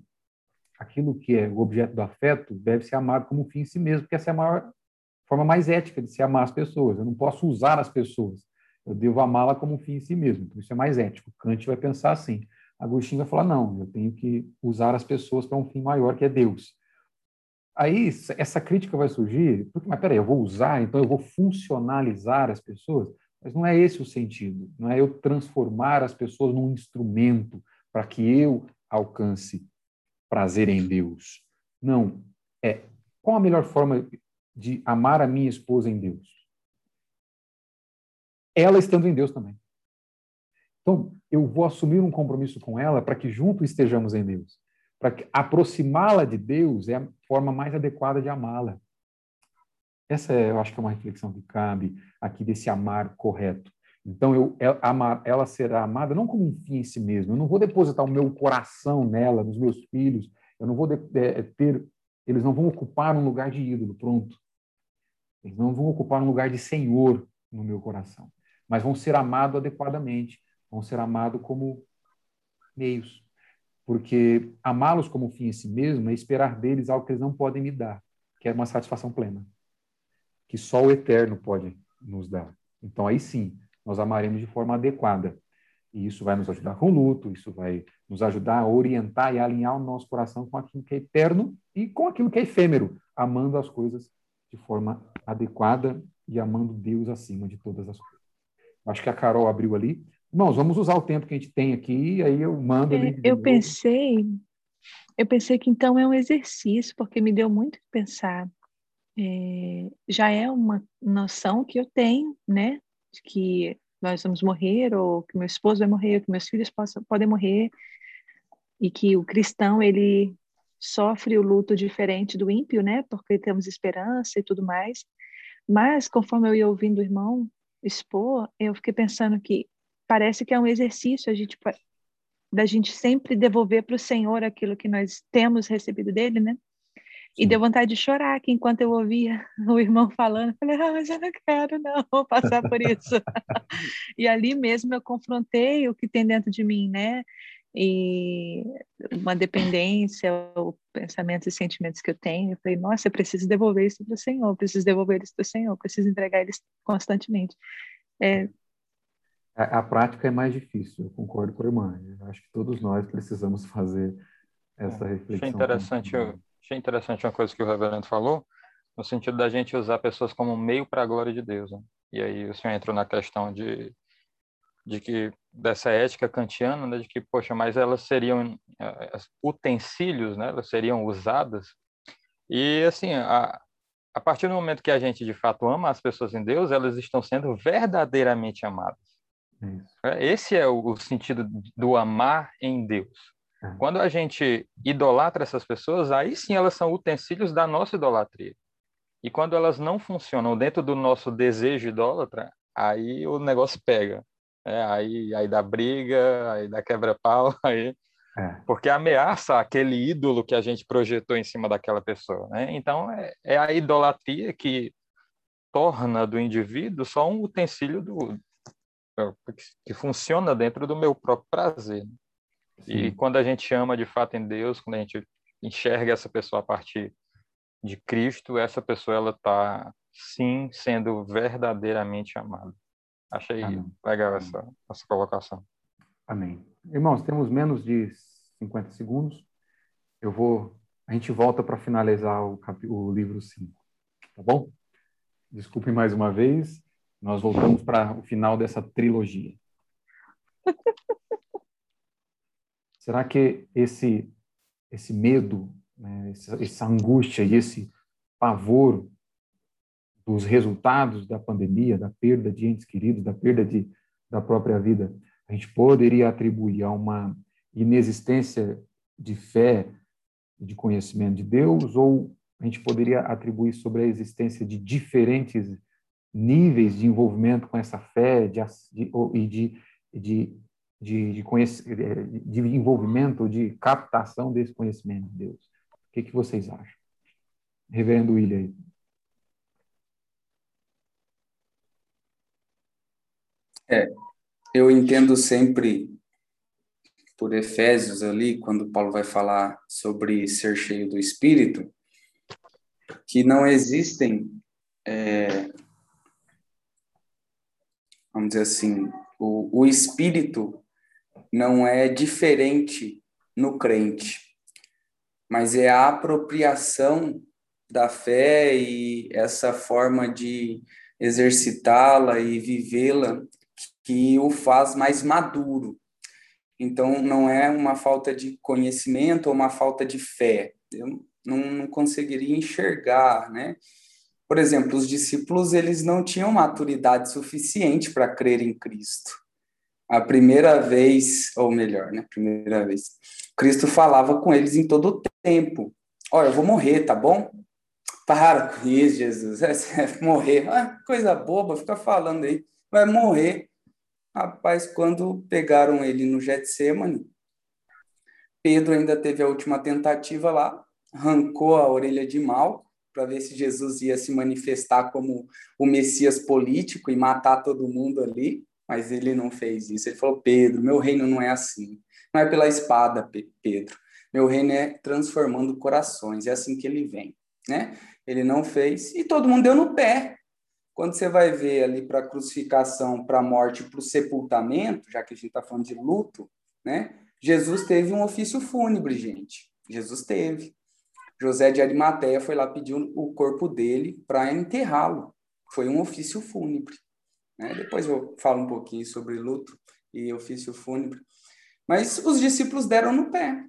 aquilo que é o objeto do afeto deve ser amado como um fim em si mesmo, porque essa é a maior forma mais ética de se amar as pessoas. Eu não posso usar as pessoas. Eu devo amá-la como um fim em si mesmo. Então, isso é mais ético. Kant vai pensar assim. Agostinho vai falar, não, eu tenho que usar as pessoas para um fim maior, que é Deus. Aí, essa crítica vai surgir, porque, mas peraí, eu vou usar, então eu vou funcionalizar as pessoas? Mas não é esse o sentido. Não é eu transformar as pessoas num instrumento para que eu alcance prazer em Deus. Não. É qual a melhor forma de amar a minha esposa em Deus? ela estando em Deus também. Então, eu vou assumir um compromisso com ela para que juntos estejamos em Deus. Para aproximá-la de Deus é a forma mais adequada de amá-la. Essa é, eu acho que é uma reflexão que cabe aqui desse amar correto. Então, eu, ela, ela será amada não como um fim em si mesmo. Eu não vou depositar o meu coração nela, nos meus filhos. Eu não vou de, é, ter. Eles não vão ocupar um lugar de ídolo, pronto. Eles não vão ocupar um lugar de senhor no meu coração mas vão ser amados adequadamente, vão ser amados como meios. Porque amá-los como fim em si mesmo é esperar deles algo que eles não podem me dar, que é uma satisfação plena, que só o eterno pode nos dá. Então, aí sim, nós amaremos de forma adequada. E isso vai nos ajudar com o luto, isso vai nos ajudar a orientar e alinhar o nosso coração com aquilo que é eterno e com aquilo que é efêmero, amando as coisas de forma adequada e amando Deus acima de todas as coisas. Acho que a Carol abriu ali. Irmãos, vamos usar o tempo que a gente tem aqui, aí eu mando. É, eu pensei, eu pensei que então é um exercício, porque me deu muito que pensar. É, já é uma noção que eu tenho, né, de que nós vamos morrer, ou que meu esposo vai morrer, ou que meus filhos possam, podem morrer, e que o cristão ele sofre o luto diferente do ímpio, né, porque temos esperança e tudo mais. Mas conforme eu ia ouvindo o irmão expor, eu fiquei pensando que parece que é um exercício a gente da gente sempre devolver para o Senhor aquilo que nós temos recebido dele, né? E deu vontade de chorar que enquanto eu ouvia o irmão falando, eu falei, ah, mas eu não quero não passar por isso. e ali mesmo eu confrontei o que tem dentro de mim, né? E uma dependência, o pensamentos e sentimentos que eu tenho, eu falei, nossa, eu preciso devolver isso para o Senhor, preciso devolver isso para o Senhor, preciso entregar eles constantemente. É... A, a, prática é mais difícil, eu concordo com a irmã. Eu acho que todos nós precisamos fazer essa é, reflexão. Achei interessante, eu, achei interessante uma coisa que o reverendo falou, no sentido da gente usar pessoas como meio para a glória de Deus. Né? E aí o senhor entrou na questão de, de que dessa ética kantiana, né, de que poxa, mas elas seriam uh, utensílios, né? Elas seriam usadas. E assim, a, a partir do momento que a gente de fato ama as pessoas em Deus, elas estão sendo verdadeiramente amadas. É, esse é o, o sentido do amar em Deus. É. Quando a gente idolatra essas pessoas, aí sim elas são utensílios da nossa idolatria. E quando elas não funcionam dentro do nosso desejo idólatra, aí o negócio pega. É, aí, aí dá briga, aí dá quebra-pau, aí... É. Porque ameaça aquele ídolo que a gente projetou em cima daquela pessoa. Né? Então, é, é a idolatria que torna do indivíduo só um utensílio do, que funciona dentro do meu próprio prazer. Sim. E quando a gente ama de fato em Deus, quando a gente enxerga essa pessoa a partir de Cristo, essa pessoa ela está sim sendo verdadeiramente amada. Achei Amém. legal essa, essa colocação. Amém. Irmãos, temos menos de 50 segundos. Eu vou, a gente volta para finalizar o, cap, o livro 5, tá bom? Desculpe mais uma vez. Nós voltamos para o final dessa trilogia. Será que esse esse medo, né, essa, essa angústia e esse pavor dos resultados da pandemia, da perda de entes queridos, da perda de, da própria vida, a gente poderia atribuir a uma inexistência de fé e de conhecimento de Deus, ou a gente poderia atribuir sobre a existência de diferentes níveis de envolvimento com essa fé de, de, e de, de, de, de, de envolvimento, de captação desse conhecimento de Deus. O que, que vocês acham? Reverendo William. É, eu entendo sempre por Efésios ali, quando Paulo vai falar sobre ser cheio do Espírito, que não existem, é, vamos dizer assim, o, o Espírito não é diferente no crente, mas é a apropriação da fé e essa forma de exercitá-la e vivê-la que o faz mais maduro. Então, não é uma falta de conhecimento ou uma falta de fé. Eu não, não conseguiria enxergar, né? Por exemplo, os discípulos eles não tinham maturidade suficiente para crer em Cristo. A primeira vez, ou melhor, né? Primeira vez, Cristo falava com eles em todo o tempo. Olha, eu vou morrer, tá bom? Para com isso, Jesus. Morrer, ah, coisa boba, fica falando aí. Vai morrer. Rapaz, quando pegaram ele no Getsemane, Pedro ainda teve a última tentativa lá, arrancou a orelha de mal para ver se Jesus ia se manifestar como o Messias político e matar todo mundo ali, mas ele não fez isso. Ele falou: Pedro, meu reino não é assim. Não é pela espada, Pedro. Meu reino é transformando corações. É assim que ele vem, né? Ele não fez e todo mundo deu no pé quando você vai ver ali para a crucificação, para a morte, para o sepultamento, já que a gente está falando de luto, né? Jesus teve um ofício fúnebre, gente. Jesus teve. José de Arimateia foi lá pedir o corpo dele para enterrá-lo. Foi um ofício fúnebre. Né? Depois eu falo um pouquinho sobre luto e ofício fúnebre. Mas os discípulos deram no pé.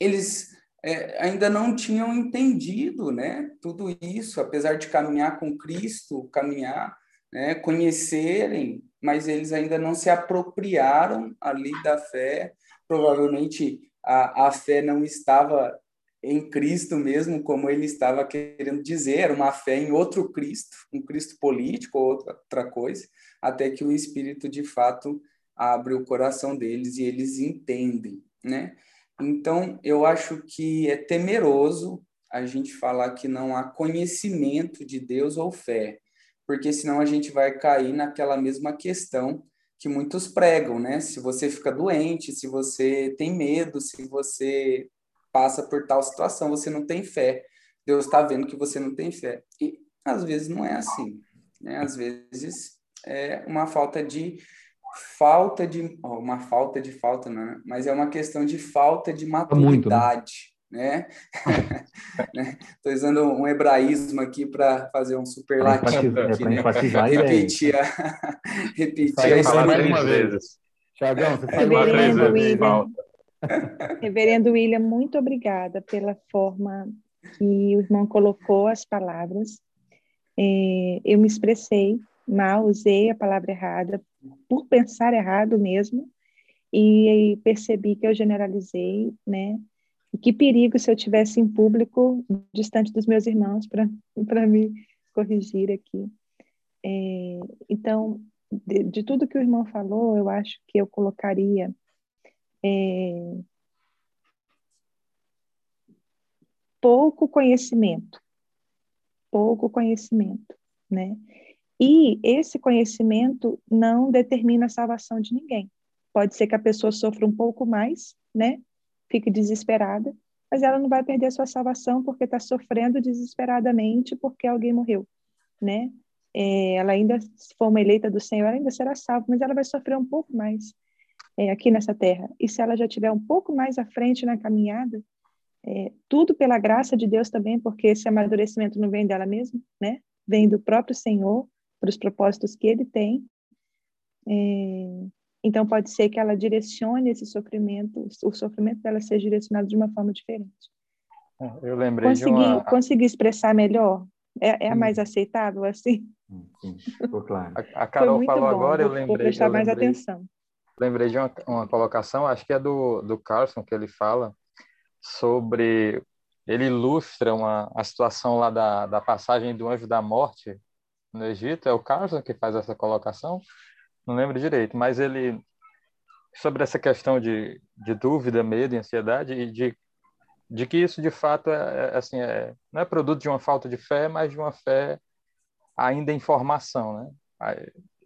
Eles é, ainda não tinham entendido né, tudo isso, apesar de caminhar com Cristo, caminhar, né, conhecerem, mas eles ainda não se apropriaram ali da fé. Provavelmente a, a fé não estava em Cristo mesmo, como ele estava querendo dizer, uma fé em outro Cristo, um Cristo político ou outra coisa, até que o Espírito de fato abre o coração deles e eles entendem, né? Então, eu acho que é temeroso a gente falar que não há conhecimento de Deus ou fé, porque senão a gente vai cair naquela mesma questão que muitos pregam, né? Se você fica doente, se você tem medo, se você passa por tal situação, você não tem fé. Deus está vendo que você não tem fé. E às vezes não é assim, né? Às vezes é uma falta de falta de uma falta de falta, não, né? mas é uma questão de falta de maturidade, Muito, né? né? Estou usando um hebraísmo aqui para fazer um superlativo é, aqui, né? repetir, a, repetir a história uma vez. Tiagão, você Reverendo William, Reverendo William, muito obrigada pela forma que o irmão colocou as palavras. É, eu me expressei mal, usei a palavra errada, por pensar errado mesmo, e percebi que eu generalizei, né? E que perigo se eu tivesse em público, distante dos meus irmãos, para me corrigir aqui. É, então, de, de, tudo que o irmão falou, eu acho que eu colocaria é, pouco conhecimento, pouco conhecimento, né? E esse conhecimento não determina a salvação de ninguém. Pode ser que a pessoa sofra um pouco mais, né? Fique desesperada, mas ela não vai perder a sua salvação porque está sofrendo desesperadamente porque alguém morreu, né? É, ela ainda, se for uma eleita do Senhor, ainda será salva, mas ela vai sofrer um pouco mais é, aqui nessa terra. E se ela já tiver um pouco mais à frente na caminhada, é, tudo pela graça de Deus também, porque esse amadurecimento não vem dela mesma, né? Vem do próprio Senhor, para os propósitos que ele tem. É, então, pode ser que ela direcione esse sofrimento, o sofrimento dela seja direcionado de uma forma diferente. É, eu lembrei consegui, de uma... Consegui expressar melhor? É, é a mais aceitável, assim? Sim, ficou claro. A, a Carol falou bom, agora, eu lembrei... Vou prestar mais lembrei, atenção. Lembrei de uma, uma colocação, acho que é do, do Carlson, que ele fala sobre... Ele ilustra uma, a situação lá da, da passagem do anjo da morte no Egito, é o Carson que faz essa colocação, não lembro direito, mas ele, sobre essa questão de, de dúvida, medo, ansiedade, e de, de que isso de fato é, é, assim, é, não é produto de uma falta de fé, mas de uma fé ainda em formação, né?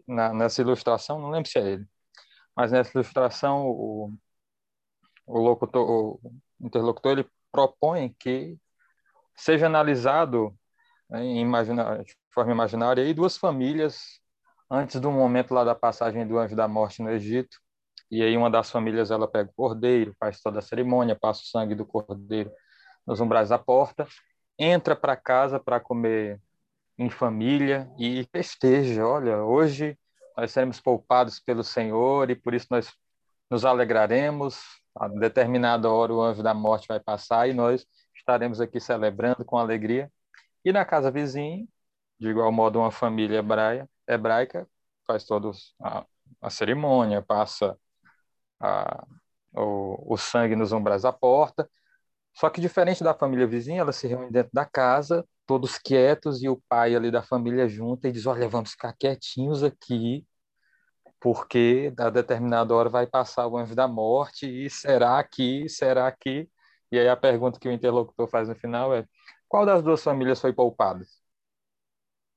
Na, nessa ilustração, não lembro se é ele, mas nessa ilustração o, o locutor, o interlocutor, ele propõe que seja analisado né, em imaginar, forma imaginária, e duas famílias antes do momento lá da passagem do anjo da morte no Egito. E aí uma das famílias ela pega o cordeiro, faz toda a cerimônia, passa o sangue do cordeiro nos umbrais da porta, entra para casa para comer em família e festeja. Olha, hoje nós seremos poupados pelo Senhor e por isso nós nos alegraremos. A determinada hora o anjo da morte vai passar e nós estaremos aqui celebrando com alegria. E na casa vizinha, de igual modo, uma família hebraia, hebraica faz toda a, a, cerimônia, passa a, o, o sangue nos umbrais da porta. Só que diferente da família vizinha, ela se reúne dentro da casa, todos quietos, e o pai ali da família junta e diz: Olha, vamos ficar quietinhos aqui, porque a determinada hora vai passar o anjo da morte, e será que, será que. E aí a pergunta que o interlocutor faz no final é: qual das duas famílias foi poupada?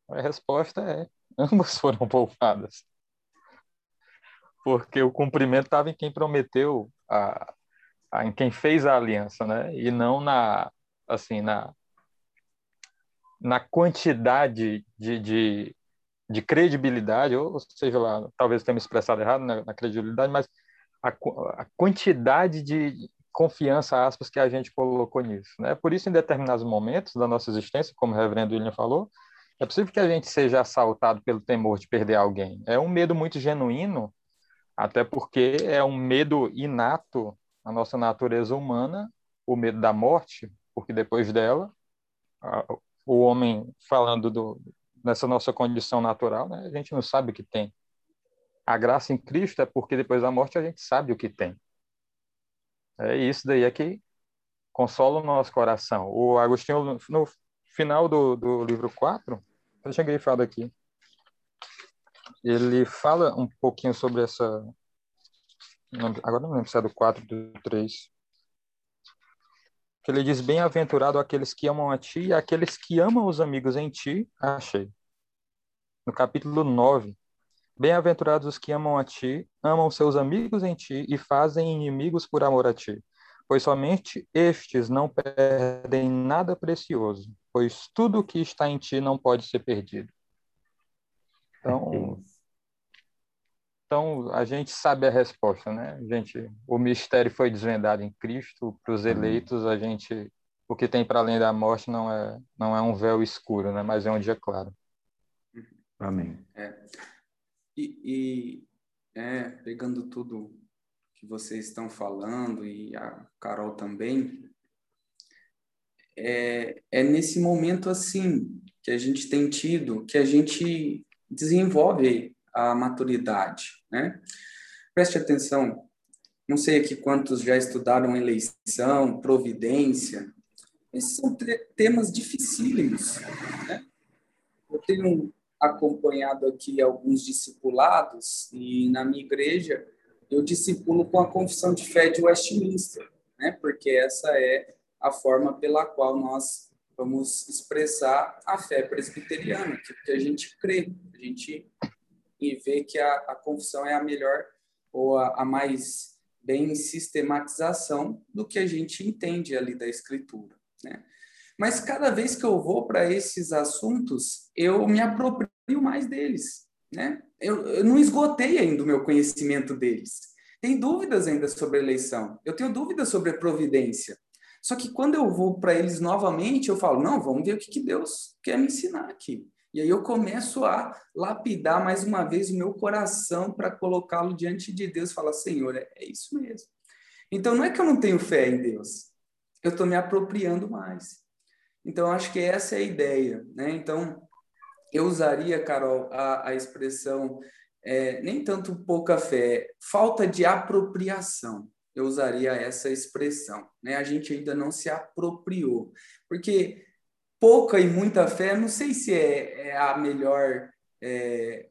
A resposta é: ambas foram poupadas. Porque o cumprimento estava em quem prometeu, a, a, em quem fez a aliança, né? E não na, assim, na, na quantidade de, de, de credibilidade, ou seja lá, talvez tenha me expressado errado na, na credibilidade, mas a, a, quantidade de confiança, aspas, que a gente colocou nisso. Né? Por isso, em determinados momentos da nossa existência, como o reverendo William falou, é possível que a gente seja assaltado pelo temor de perder alguém. É um medo muito genuíno, até porque é um medo inato na nossa natureza humana, o medo da morte, porque depois dela, o homem, falando do, nessa nossa condição natural, né, a gente não sabe o que tem. A graça em Cristo é porque depois da morte a gente sabe o que tem. É isso daí é que consola o nosso coração. O Agostinho, no final do, do livro 4, eu tinha grifado aqui, ele fala um pouquinho sobre essa. Agora não lembro se é do 4 do 3. Que ele diz: Bem-aventurado aqueles que amam a ti e aqueles que amam os amigos em ti, achei. No capítulo 9, Bem-aventurados os que amam a ti, amam seus amigos em ti e fazem inimigos por amor a ti. Pois somente estes não perdem nada precioso, pois tudo o que está em ti não pode ser perdido. Então, então a gente sabe a resposta, né? A gente, o mistério foi desvendado em Cristo. Para os eleitos, a gente, o que tem para além da morte não é não é um véu escuro, né? Mas é um dia claro. Amém. É. E, e é, pegando tudo que vocês estão falando e a Carol também, é, é nesse momento assim que a gente tem tido, que a gente desenvolve a maturidade, né? Preste atenção, não sei aqui quantos já estudaram eleição, providência, esses são temas dificílimos, né? Eu tenho acompanhado aqui alguns discipulados e na minha igreja eu discipulo com a confissão de fé de Westminster, né? Porque essa é a forma pela qual nós vamos expressar a fé presbiteriana, que a gente crê, a gente e vê que a, a confissão é a melhor ou a, a mais bem sistematização do que a gente entende ali da escritura, né? Mas cada vez que eu vou para esses assuntos, eu me aproprio mais deles. Né? Eu, eu não esgotei ainda o meu conhecimento deles. Tem dúvidas ainda sobre eleição. Eu tenho dúvidas sobre providência. Só que quando eu vou para eles novamente, eu falo: não, vamos ver o que, que Deus quer me ensinar aqui. E aí eu começo a lapidar mais uma vez o meu coração para colocá-lo diante de Deus falar: Senhor, é, é isso mesmo. Então não é que eu não tenho fé em Deus, eu estou me apropriando mais. Então, acho que essa é a ideia. Né? Então, eu usaria, Carol, a, a expressão é, nem tanto pouca fé, falta de apropriação. Eu usaria essa expressão. Né? A gente ainda não se apropriou. Porque pouca e muita fé, não sei se é, é a melhor. É,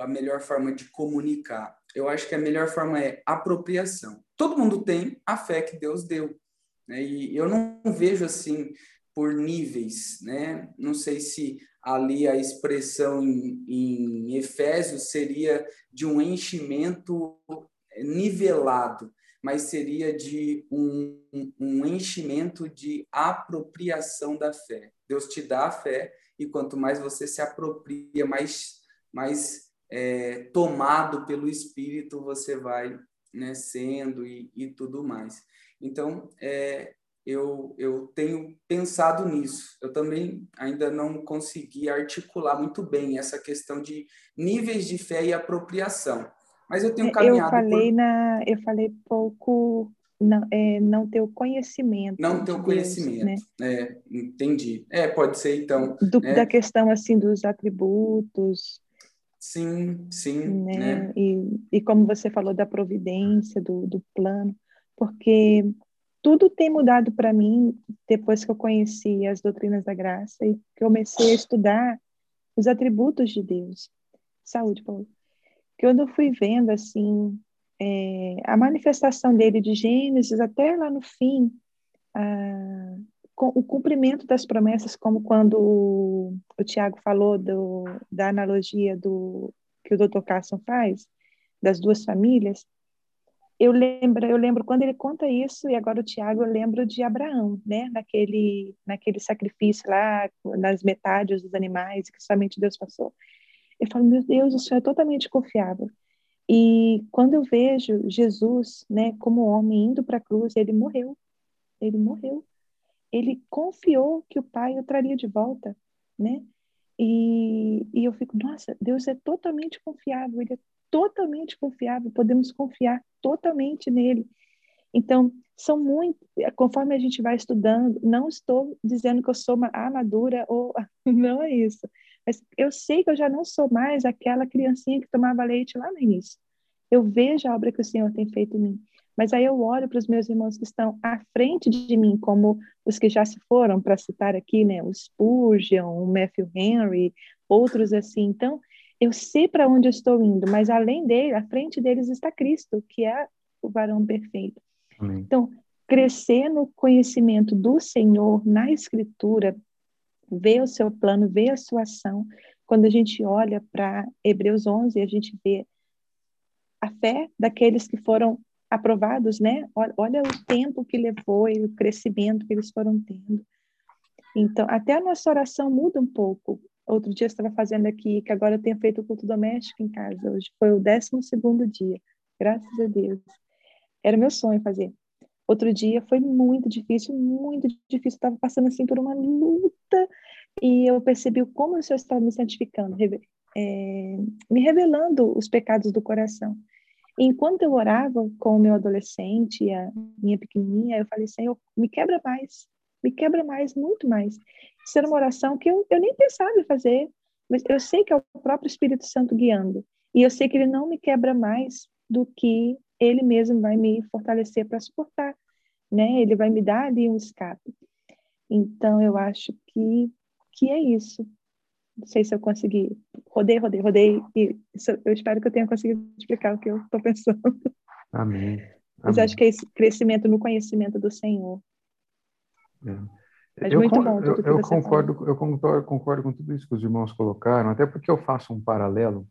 a melhor forma de comunicar. Eu acho que a melhor forma é apropriação. Todo mundo tem a fé que Deus deu. Né? E eu não vejo assim por níveis, né? Não sei se ali a expressão em, em Efésios seria de um enchimento nivelado, mas seria de um, um enchimento de apropriação da fé. Deus te dá a fé e quanto mais você se apropria, mais, mais é, tomado pelo Espírito você vai né, sendo e, e tudo mais. Então, é, eu, eu tenho pensado nisso. Eu também ainda não consegui articular muito bem essa questão de níveis de fé e apropriação. Mas eu tenho caminhado. Eu falei, por... na, eu falei pouco não, é, não ter o conhecimento. Não ter o conhecimento, Deus, né? É, entendi. É, pode ser então. Do, né? Da questão assim dos atributos. Sim, sim. Né? né? E, e como você falou da providência, do, do plano, porque tudo tem mudado para mim depois que eu conheci as doutrinas da graça e que comecei a estudar os atributos de Deus. Saúde, Paulo. Que eu fui vendo assim é, a manifestação dele de Gênesis até lá no fim, a, o cumprimento das promessas, como quando o, o Tiago falou do, da analogia do que o Dr. Carson faz das duas famílias eu lembro, eu lembro quando ele conta isso, e agora o Tiago, eu lembro de Abraão, né? Naquele, naquele sacrifício lá, nas metades dos animais, que somente Deus passou. Eu falo, meu Deus, o Senhor é totalmente confiável. E quando eu vejo Jesus, né, como homem indo para a cruz, ele morreu. Ele morreu. Ele confiou que o Pai o traria de volta, né? E, e eu fico, nossa, Deus é totalmente confiável, ele é totalmente confiável, podemos confiar totalmente nele. Então, são muito, conforme a gente vai estudando, não estou dizendo que eu sou uma madura ou não é isso, mas eu sei que eu já não sou mais aquela criancinha que tomava leite lá no início. Eu vejo a obra que o Senhor tem feito em mim. Mas aí eu olho para os meus irmãos que estão à frente de mim, como os que já se foram, para citar aqui, né, o Spurgeon, o Matthew Henry, outros assim. Então, eu sei para onde eu estou indo, mas além dele, à frente deles está Cristo, que é o varão perfeito. Amém. Então, crescer no conhecimento do Senhor na Escritura, ver o seu plano, ver a sua ação. Quando a gente olha para Hebreus 11, a gente vê a fé daqueles que foram aprovados, né? Olha o tempo que levou e o crescimento que eles foram tendo. Então, até a nossa oração muda um pouco. Outro dia eu estava fazendo aqui, que agora eu tenho feito o culto doméstico em casa. Hoje foi o 12 segundo dia, graças a Deus. Era meu sonho fazer. Outro dia foi muito difícil, muito difícil. Estava passando assim por uma luta e eu percebi como o Senhor estava me santificando, é, me revelando os pecados do coração. E enquanto eu orava com o meu adolescente e a minha pequenininha, eu falei, Senhor, me quebra mais, me quebra mais, muito mais. Isso era uma oração que eu, eu nem pensava em fazer, mas eu sei que é o próprio Espírito Santo guiando. E eu sei que ele não me quebra mais do que ele mesmo vai me fortalecer para suportar, né? Ele vai me dar ali um escape. Então, eu acho que, que é isso. Não sei se eu consegui. Rodei, rodei, rodei. E eu espero que eu tenha conseguido explicar o que eu estou pensando. Amém. Mas acho que é esse crescimento no conhecimento do Senhor. É. Mas eu, muito bom tudo eu, eu concordo, falou. eu concordo, concordo com tudo isso que os irmãos colocaram, até porque eu faço um paralelo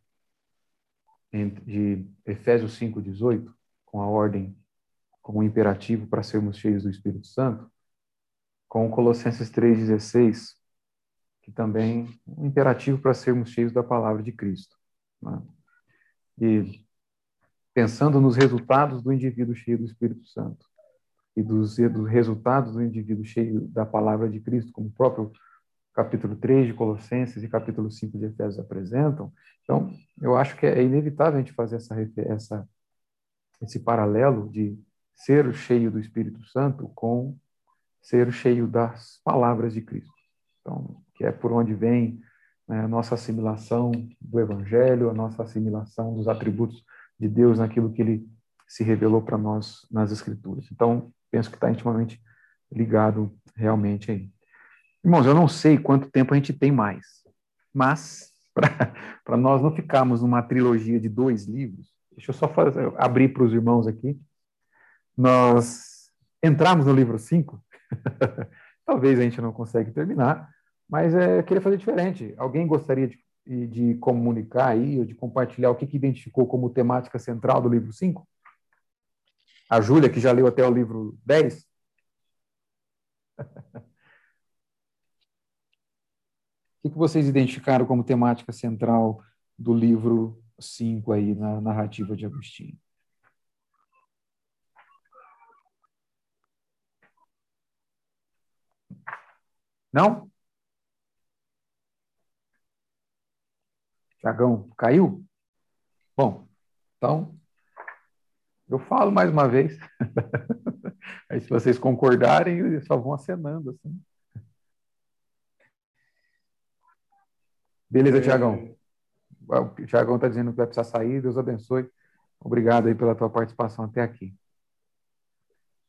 de Efésios 5,18, com a ordem, com imperativo para sermos cheios do Espírito Santo, com Colossenses 3,16, que também um imperativo para sermos cheios da palavra de Cristo. Né? E pensando nos resultados do indivíduo cheio do Espírito Santo e dos, dos resultados do indivíduo cheio da palavra de Cristo, como o próprio capítulo 3 de Colossenses e capítulo 5 de Efésios apresentam. Então, eu acho que é inevitável a gente fazer essa, essa, esse paralelo de ser cheio do Espírito Santo com ser cheio das palavras de Cristo. Então, que é por onde vem né, a nossa assimilação do Evangelho, a nossa assimilação dos atributos de Deus naquilo que Ele se revelou para nós nas Escrituras. Então, penso que está intimamente ligado realmente aí. Irmãos, eu não sei quanto tempo a gente tem mais, mas para nós não ficarmos numa trilogia de dois livros, deixa eu só fazer, abrir para os irmãos aqui. Nós entramos no livro 5, talvez a gente não consiga terminar, mas é, eu queria fazer diferente. Alguém gostaria de, de comunicar aí, ou de compartilhar o que, que identificou como temática central do livro 5? A Júlia, que já leu até o livro 10? O que, vocês identificaram como temática central do livro 5 aí, na narrativa de Agostinho? Não? Tiagão, caiu? Bom, então, eu falo mais uma vez. Aí, se vocês concordarem, eles só vão acenando assim. Beleza, é... Tiagão. O Tiagão está dizendo que vai precisar sair. Deus abençoe. Obrigado aí pela tua participação até aqui.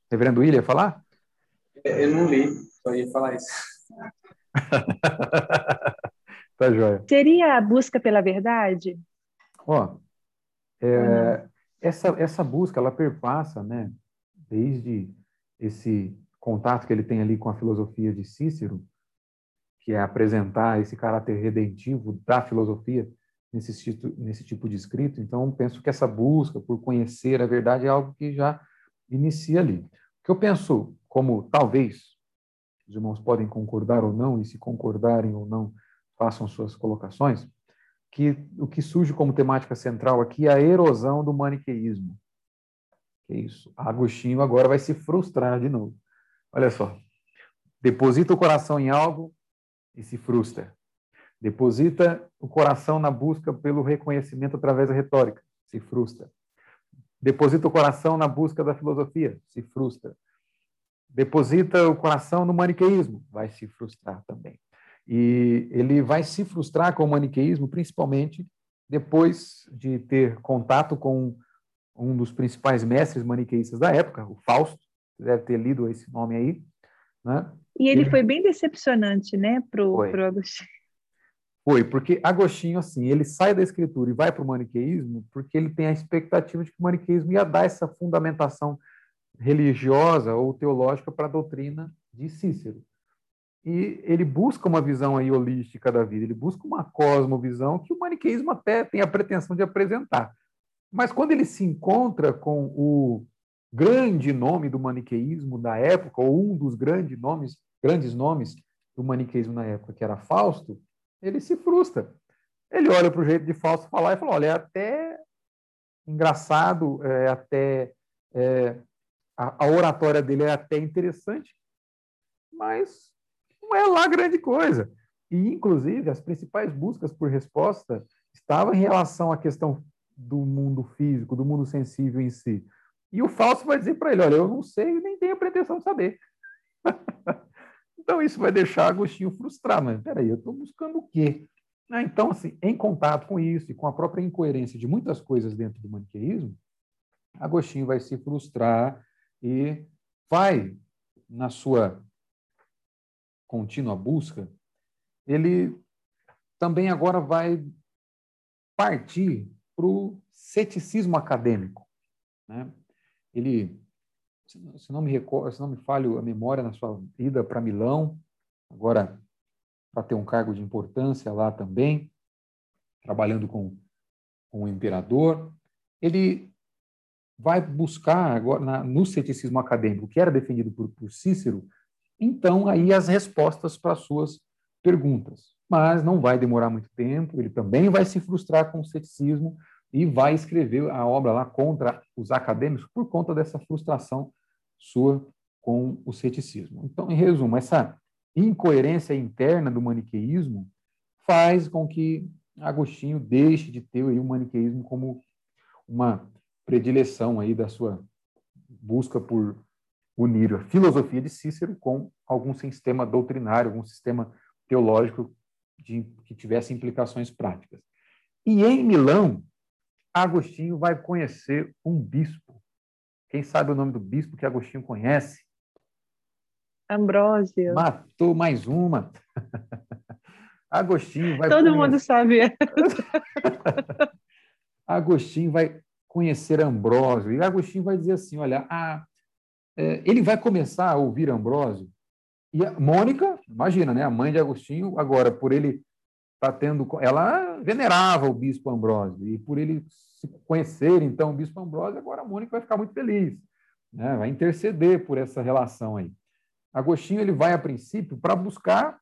Reverendo William, falar? É, eu não li, só ia falar isso. Tá joia. Seria a busca pela verdade? Ó, é, essa, essa busca, ela perpassa, né, desde esse contato que ele tem ali com a filosofia de Cícero, que é apresentar esse caráter redentivo da filosofia nesse tipo, nesse tipo de escrito. Então, penso que essa busca por conhecer a verdade é algo que já inicia ali. O que eu penso, como talvez os irmãos podem concordar ou não, e se concordarem ou não, façam suas colocações. que o que surge como temática central aqui é a erosão do maniqueísmo. Que é isso. Agostinho agora vai se frustrar de novo. Olha só. Deposita o coração em algo e se frustra. Deposita o coração na busca pelo reconhecimento através da retórica, se frustra. Deposita o coração na busca da filosofia, se frustra. Deposita o coração no maniqueísmo, vai se frustrar também. E ele vai se frustrar com o maniqueísmo, principalmente depois de ter contato com um dos principais mestres maniqueístas da época, o Fausto, deve ter lido esse nome aí. Né? E ele, ele... foi bem decepcionante, né, para o Agostinho. Foi, porque Agostinho, assim, ele sai da escritura e vai para o maniqueísmo porque ele tem a expectativa de que o maniqueísmo ia dar essa fundamentação religiosa ou teológica para a doutrina de Cícero. E ele busca uma visão aí holística da vida, ele busca uma cosmovisão que o maniqueísmo até tem a pretensão de apresentar. Mas quando ele se encontra com o grande nome do maniqueísmo da época, ou um dos grandes nomes, grandes nomes do maniqueísmo na época, que era Fausto, ele se frustra. Ele olha para o jeito de Fausto falar e fala: olha, é até engraçado, é até é, a, a, oratória dele é até interessante, mas não é lá grande coisa. E, inclusive, as principais buscas por resposta estavam em relação à questão do mundo físico, do mundo sensível em si. E o Fausto vai dizer para ele: olha, eu não sei nem tenho pretensão de saber. Então, isso vai deixar Agostinho frustrado. Mas, peraí, eu estou buscando o quê? Ah, então, assim, em contato com isso e com a própria incoerência de muitas coisas dentro do maniqueísmo, Agostinho vai se frustrar e vai, na sua contínua busca, ele também agora vai partir para o ceticismo acadêmico. Né? Ele se não me recordo, se não me falho a memória na sua ida para Milão, agora para ter um cargo de importância lá também, trabalhando com, com o imperador, ele vai buscar agora na, no ceticismo acadêmico, que era defendido por, por Cícero, então aí as respostas para as suas perguntas. Mas não vai demorar muito tempo, ele também vai se frustrar com o ceticismo, e vai escrever a obra lá contra os acadêmicos por conta dessa frustração sua com o ceticismo. Então, em resumo, essa incoerência interna do maniqueísmo faz com que Agostinho deixe de ter aí o maniqueísmo como uma predileção aí da sua busca por unir a filosofia de Cícero com algum sistema doutrinário, algum sistema teológico de, que tivesse implicações práticas. E em Milão, Agostinho vai conhecer um bispo. Quem sabe o nome do bispo que Agostinho conhece? Ambrósio. Matou mais uma. Agostinho vai. Todo conhecer... mundo sabe. Agostinho vai conhecer Ambrósio. E Agostinho vai dizer assim: olha, a... É, ele vai começar a ouvir Ambrósio. E a Mônica, imagina, né? A mãe de Agostinho, agora, por ele estar tá tendo. Ela venerava o bispo Ambrósio. E por ele se conhecer, então, o bispo Ambrósio, agora a Mônica vai ficar muito feliz, né? vai interceder por essa relação aí. Agostinho ele vai, a princípio, para buscar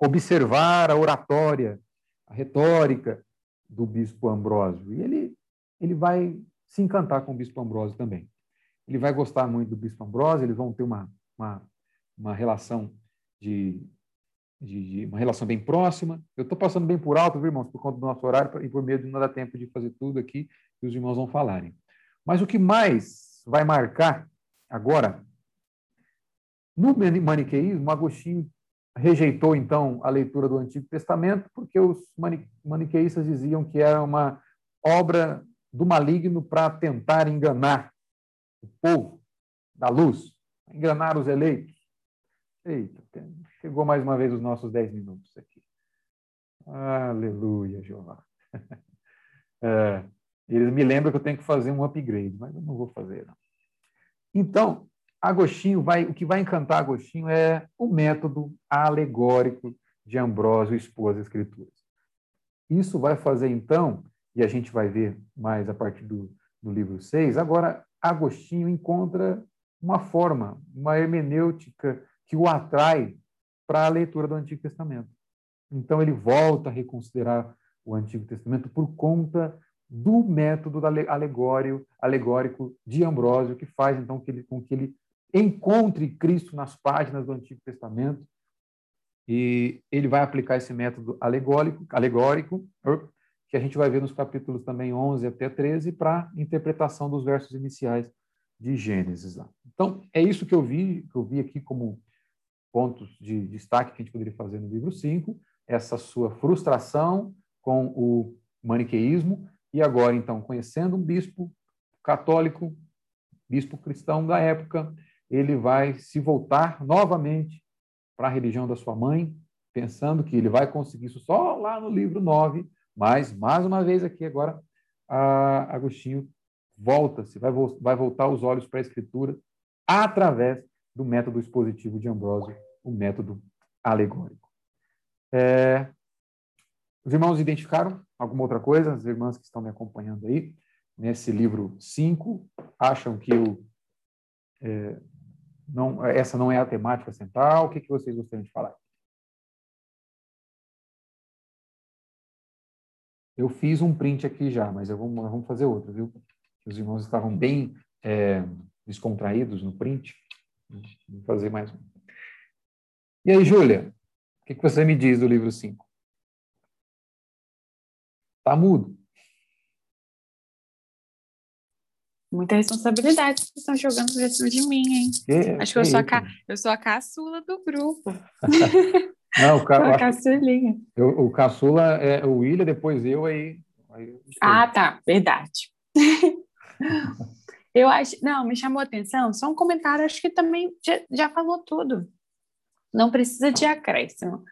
observar a oratória, a retórica do bispo Ambrósio. E ele, ele vai se encantar com o bispo Ambrósio também. Ele vai gostar muito do bispo Ambrósio, eles vão ter uma, uma, uma relação de de, de, uma relação bem próxima. Eu estou passando bem por alto, viu, irmãos, por conta do nosso horário e por medo de não dar tempo de fazer tudo aqui e os irmãos vão falarem. Mas o que mais vai marcar agora, no maniqueísmo, Agostinho rejeitou, então, a leitura do Antigo Testamento, porque os maniqueístas diziam que era uma obra do maligno para tentar enganar o povo da luz, enganar os eleitos. Eita, chegou mais uma vez os nossos dez minutos aqui. Aleluia, Jeová. É, eles me lembram que eu tenho que fazer um upgrade, mas eu não vou fazer. Não. Então, Agostinho vai, o que vai encantar Agostinho é o método alegórico de Ambrósio expor as escrituras. Isso vai fazer então, e a gente vai ver mais a partir do, do livro 6, agora Agostinho encontra uma forma, uma hermenêutica que o atrai para a leitura do Antigo Testamento. Então ele volta a reconsiderar o Antigo Testamento por conta do método alegórico, alegórico de Ambrósio, que faz então que ele, com que ele encontre Cristo nas páginas do Antigo Testamento e ele vai aplicar esse método alegórico, alegórico que a gente vai ver nos capítulos também 11 até 13 para interpretação dos versos iniciais de Gênesis. Então, é isso que eu vi, que eu vi aqui como pontos de destaque que a gente poderia fazer no livro 5, essa sua frustração com o maniqueísmo e agora então conhecendo um bispo católico, bispo cristão da época, ele vai se voltar novamente para a religião da sua mãe, pensando que ele vai conseguir isso só lá no livro 9, mas mais uma vez aqui agora Agostinho volta-se, vai, vai voltar os olhos para a escritura através do método expositivo de Ambrósio, o método alegórico. É, os irmãos identificaram alguma outra coisa? As irmãs que estão me acompanhando aí, nesse livro 5, acham que o, é, não, essa não é a temática central? O que, que vocês gostariam de falar? Eu fiz um print aqui já, mas eu vou, vamos fazer outro, viu? Os irmãos estavam bem é, descontraídos no print. Vou fazer mais um. E aí, Júlia, o que, que você me diz do livro 5? Está mudo. Muita responsabilidade que estão jogando por cima de mim, hein? Acho que, eu, sou a ca... eu sou a caçula do grupo. Não, o, ca... a caçulinha. Eu, o caçula é o William, depois eu aí. aí ah, tá, verdade. eu acho, não, me chamou a atenção, só um comentário, acho que também já, já falou tudo. Não precisa de acréscimo.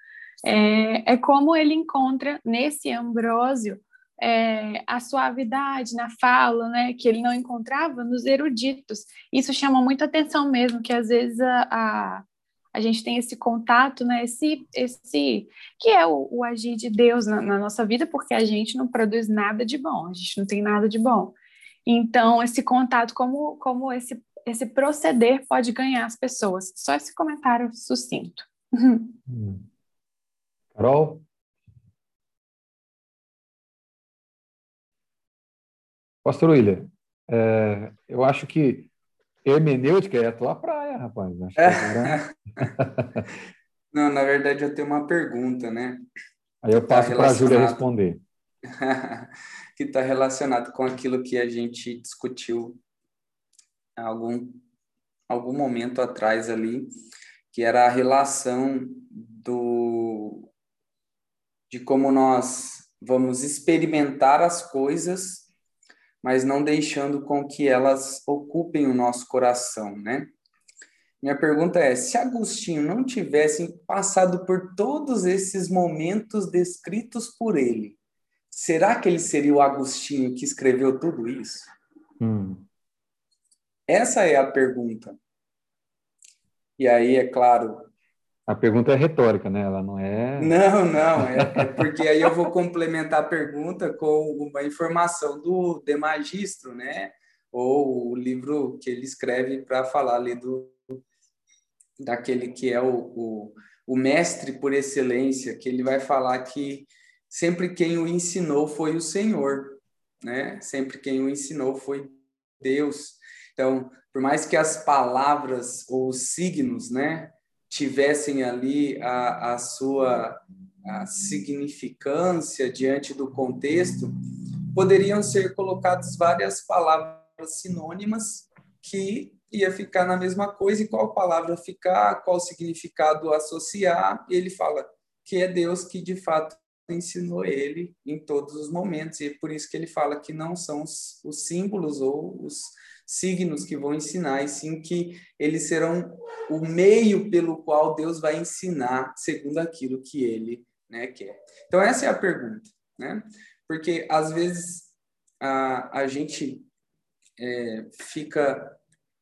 É, é como ele encontra nesse Ambrósio é, a suavidade na fala, né, que ele não encontrava nos eruditos. Isso chama muita atenção mesmo, que às vezes a, a, a gente tem esse contato, né, esse, esse que é o, o agir de Deus na, na, nossa vida, porque a gente não produz nada de bom, a gente não tem nada de bom. Então, esse contato, como, como esse, esse proceder pode ganhar as pessoas. Só esse comentário sucinto. Hum. Carol? Pastor William, é, eu acho que hermenêutica é a tua praia, rapaz. Acho agora... Não, na verdade eu tenho uma pergunta, né? Aí eu passo tá para a Júlia responder. que está relacionado com aquilo que a gente discutiu algum algum momento atrás ali, que era a relação do de como nós vamos experimentar as coisas mas não deixando com que elas ocupem o nosso coração, né? Minha pergunta é: se Agostinho não tivesse passado por todos esses momentos descritos por ele, será que ele seria o Agostinho que escreveu tudo isso? Hum. Essa é a pergunta. E aí, é claro, a pergunta é retórica, né? Ela não é. Não, não. É, é, porque aí eu vou complementar a pergunta com uma informação do De Magistro, né? Ou o livro que ele escreve para falar ali do daquele que é o, o, o mestre por excelência, que ele vai falar que sempre quem o ensinou foi o Senhor, né? Sempre quem o ensinou foi Deus. Então, por mais que as palavras ou os signos, né, tivessem ali a, a sua a significância diante do contexto, poderiam ser colocadas várias palavras sinônimas que ia ficar na mesma coisa e qual palavra ficar, qual significado associar. Ele fala que é Deus que de fato ensinou ele em todos os momentos e é por isso que ele fala que não são os, os símbolos ou os signos que vão ensinar, e sim que eles serão o meio pelo qual Deus vai ensinar segundo aquilo que ele né, quer. Então, essa é a pergunta, né? Porque, às vezes, a, a gente é, fica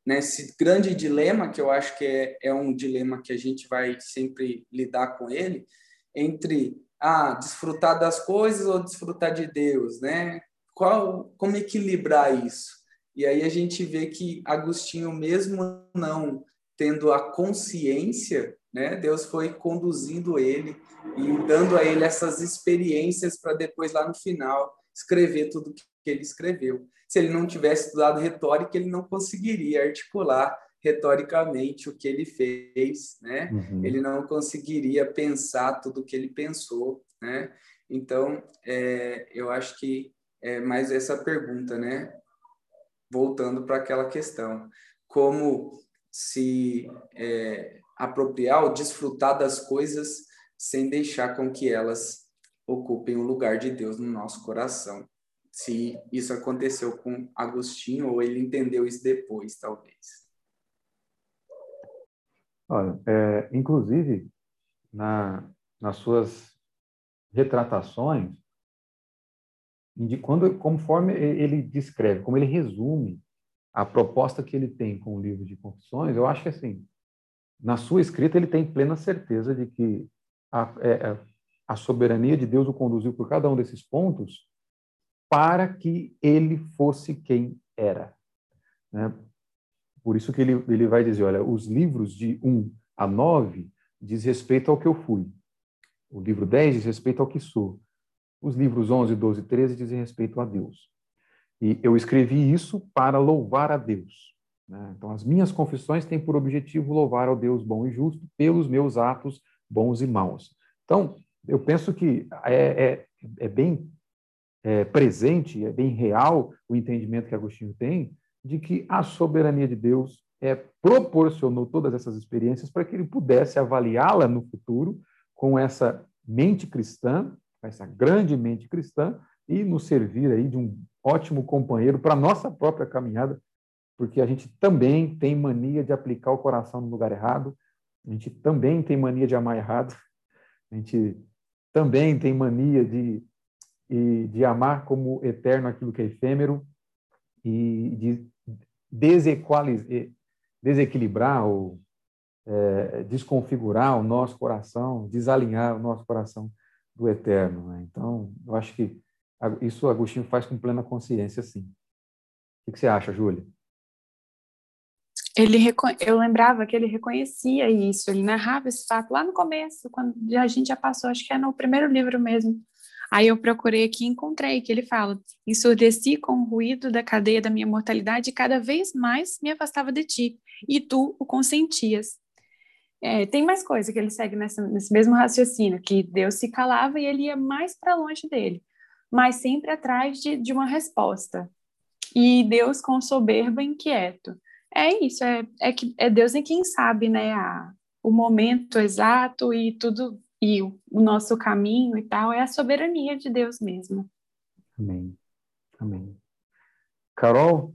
nesse grande dilema, que eu acho que é, é um dilema que a gente vai sempre lidar com ele, entre ah, desfrutar das coisas ou desfrutar de Deus, né? Qual, como equilibrar isso? E aí a gente vê que Agostinho, mesmo não tendo a consciência né? Deus foi conduzindo ele e dando a ele essas experiências para depois lá no final escrever tudo que ele escreveu. Se ele não tivesse estudado retórica, ele não conseguiria articular retoricamente o que ele fez, né? Uhum. Ele não conseguiria pensar tudo o que ele pensou, né? Então, é, eu acho que é mais essa pergunta, né? Voltando para aquela questão, como se é, apropriar ou desfrutar das coisas sem deixar com que elas ocupem o lugar de Deus no nosso coração. Se isso aconteceu com Agostinho ou ele entendeu isso depois, talvez. Olha, é, inclusive, na, nas suas retratações, de quando, conforme ele descreve, como ele resume a proposta que ele tem com o livro de Confissões, eu acho que assim, na sua escrita ele tem plena certeza de que a, é, é, a soberania de Deus o conduziu por cada um desses pontos para que ele fosse quem era. Né? Por isso que ele, ele vai dizer, olha, os livros de 1 a 9 diz respeito ao que eu fui. O livro 10 diz respeito ao que sou. Os livros 11, 12 e 13 dizem respeito a Deus. E eu escrevi isso para louvar a Deus. Né? Então, as minhas confissões têm por objetivo louvar ao Deus bom e justo pelos meus atos bons e maus. Então, eu penso que é, é, é bem é, presente, é bem real o entendimento que Agostinho tem de que a soberania de Deus é, proporcionou todas essas experiências para que ele pudesse avaliá-la no futuro com essa mente cristã, essa grande mente cristã, e nos servir aí de um ótimo companheiro para a nossa própria caminhada, porque a gente também tem mania de aplicar o coração no lugar errado, a gente também tem mania de amar errado, a gente também tem mania de, de amar como eterno aquilo que é efêmero e de desequilibrar ou é, desconfigurar o nosso coração, desalinhar o nosso coração do eterno. Né? Então, eu acho que isso Agostinho faz com plena consciência, sim. O que você acha, Júlia? Ele eu lembrava que ele reconhecia isso, ele narrava esse fato lá no começo, quando a gente já passou, acho que é no primeiro livro mesmo, Aí eu procurei aqui e encontrei que ele fala: ensurdeci com o ruído da cadeia da minha mortalidade e cada vez mais me afastava de ti, e tu o consentias. É, tem mais coisa que ele segue nessa, nesse mesmo raciocínio, que Deus se calava e ele ia mais para longe dele, mas sempre atrás de, de uma resposta. E Deus com soberba inquieto. É isso, é, é, que, é Deus em quem sabe, né, a, o momento exato e tudo e o, o nosso caminho e tal é a soberania de Deus mesmo. Amém. Amém. Carol,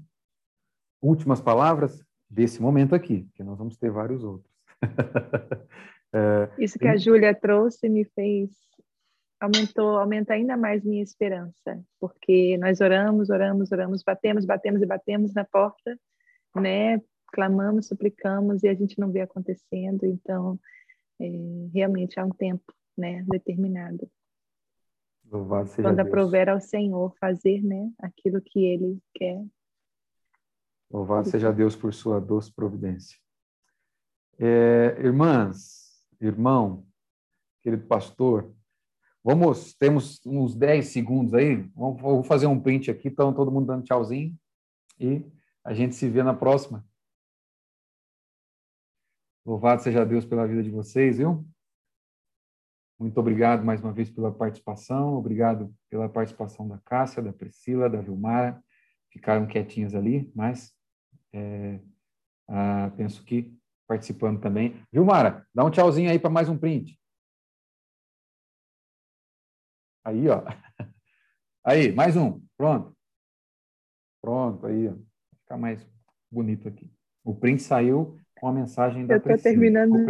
últimas palavras desse momento aqui, que nós vamos ter vários outros. é, Isso que a Júlia trouxe me fez aumentou, aumenta ainda mais minha esperança, porque nós oramos, oramos, oramos, batemos, batemos e batemos na porta, né? Clamamos, suplicamos e a gente não vê acontecendo, então é, realmente há um tempo né, determinado. Louvado seja Quando aprover ao Senhor fazer né, aquilo que Ele quer. Louvado seja Deus por sua doce providência. É, irmãs, irmão, querido pastor, vamos, temos uns 10 segundos aí, vamos, vou fazer um print aqui, então todo mundo dando tchauzinho e a gente se vê na próxima. Louvado seja Deus pela vida de vocês, viu? Muito obrigado mais uma vez pela participação, obrigado pela participação da Cássia, da Priscila, da Vilmara, ficaram quietinhas ali, mas é, ah, penso que participando também. Vilmara, dá um tchauzinho aí para mais um print. Aí, ó. Aí, mais um. Pronto. Pronto, aí, ó. Vai ficar mais bonito aqui. O print saiu com a mensagem da Eu estou terminando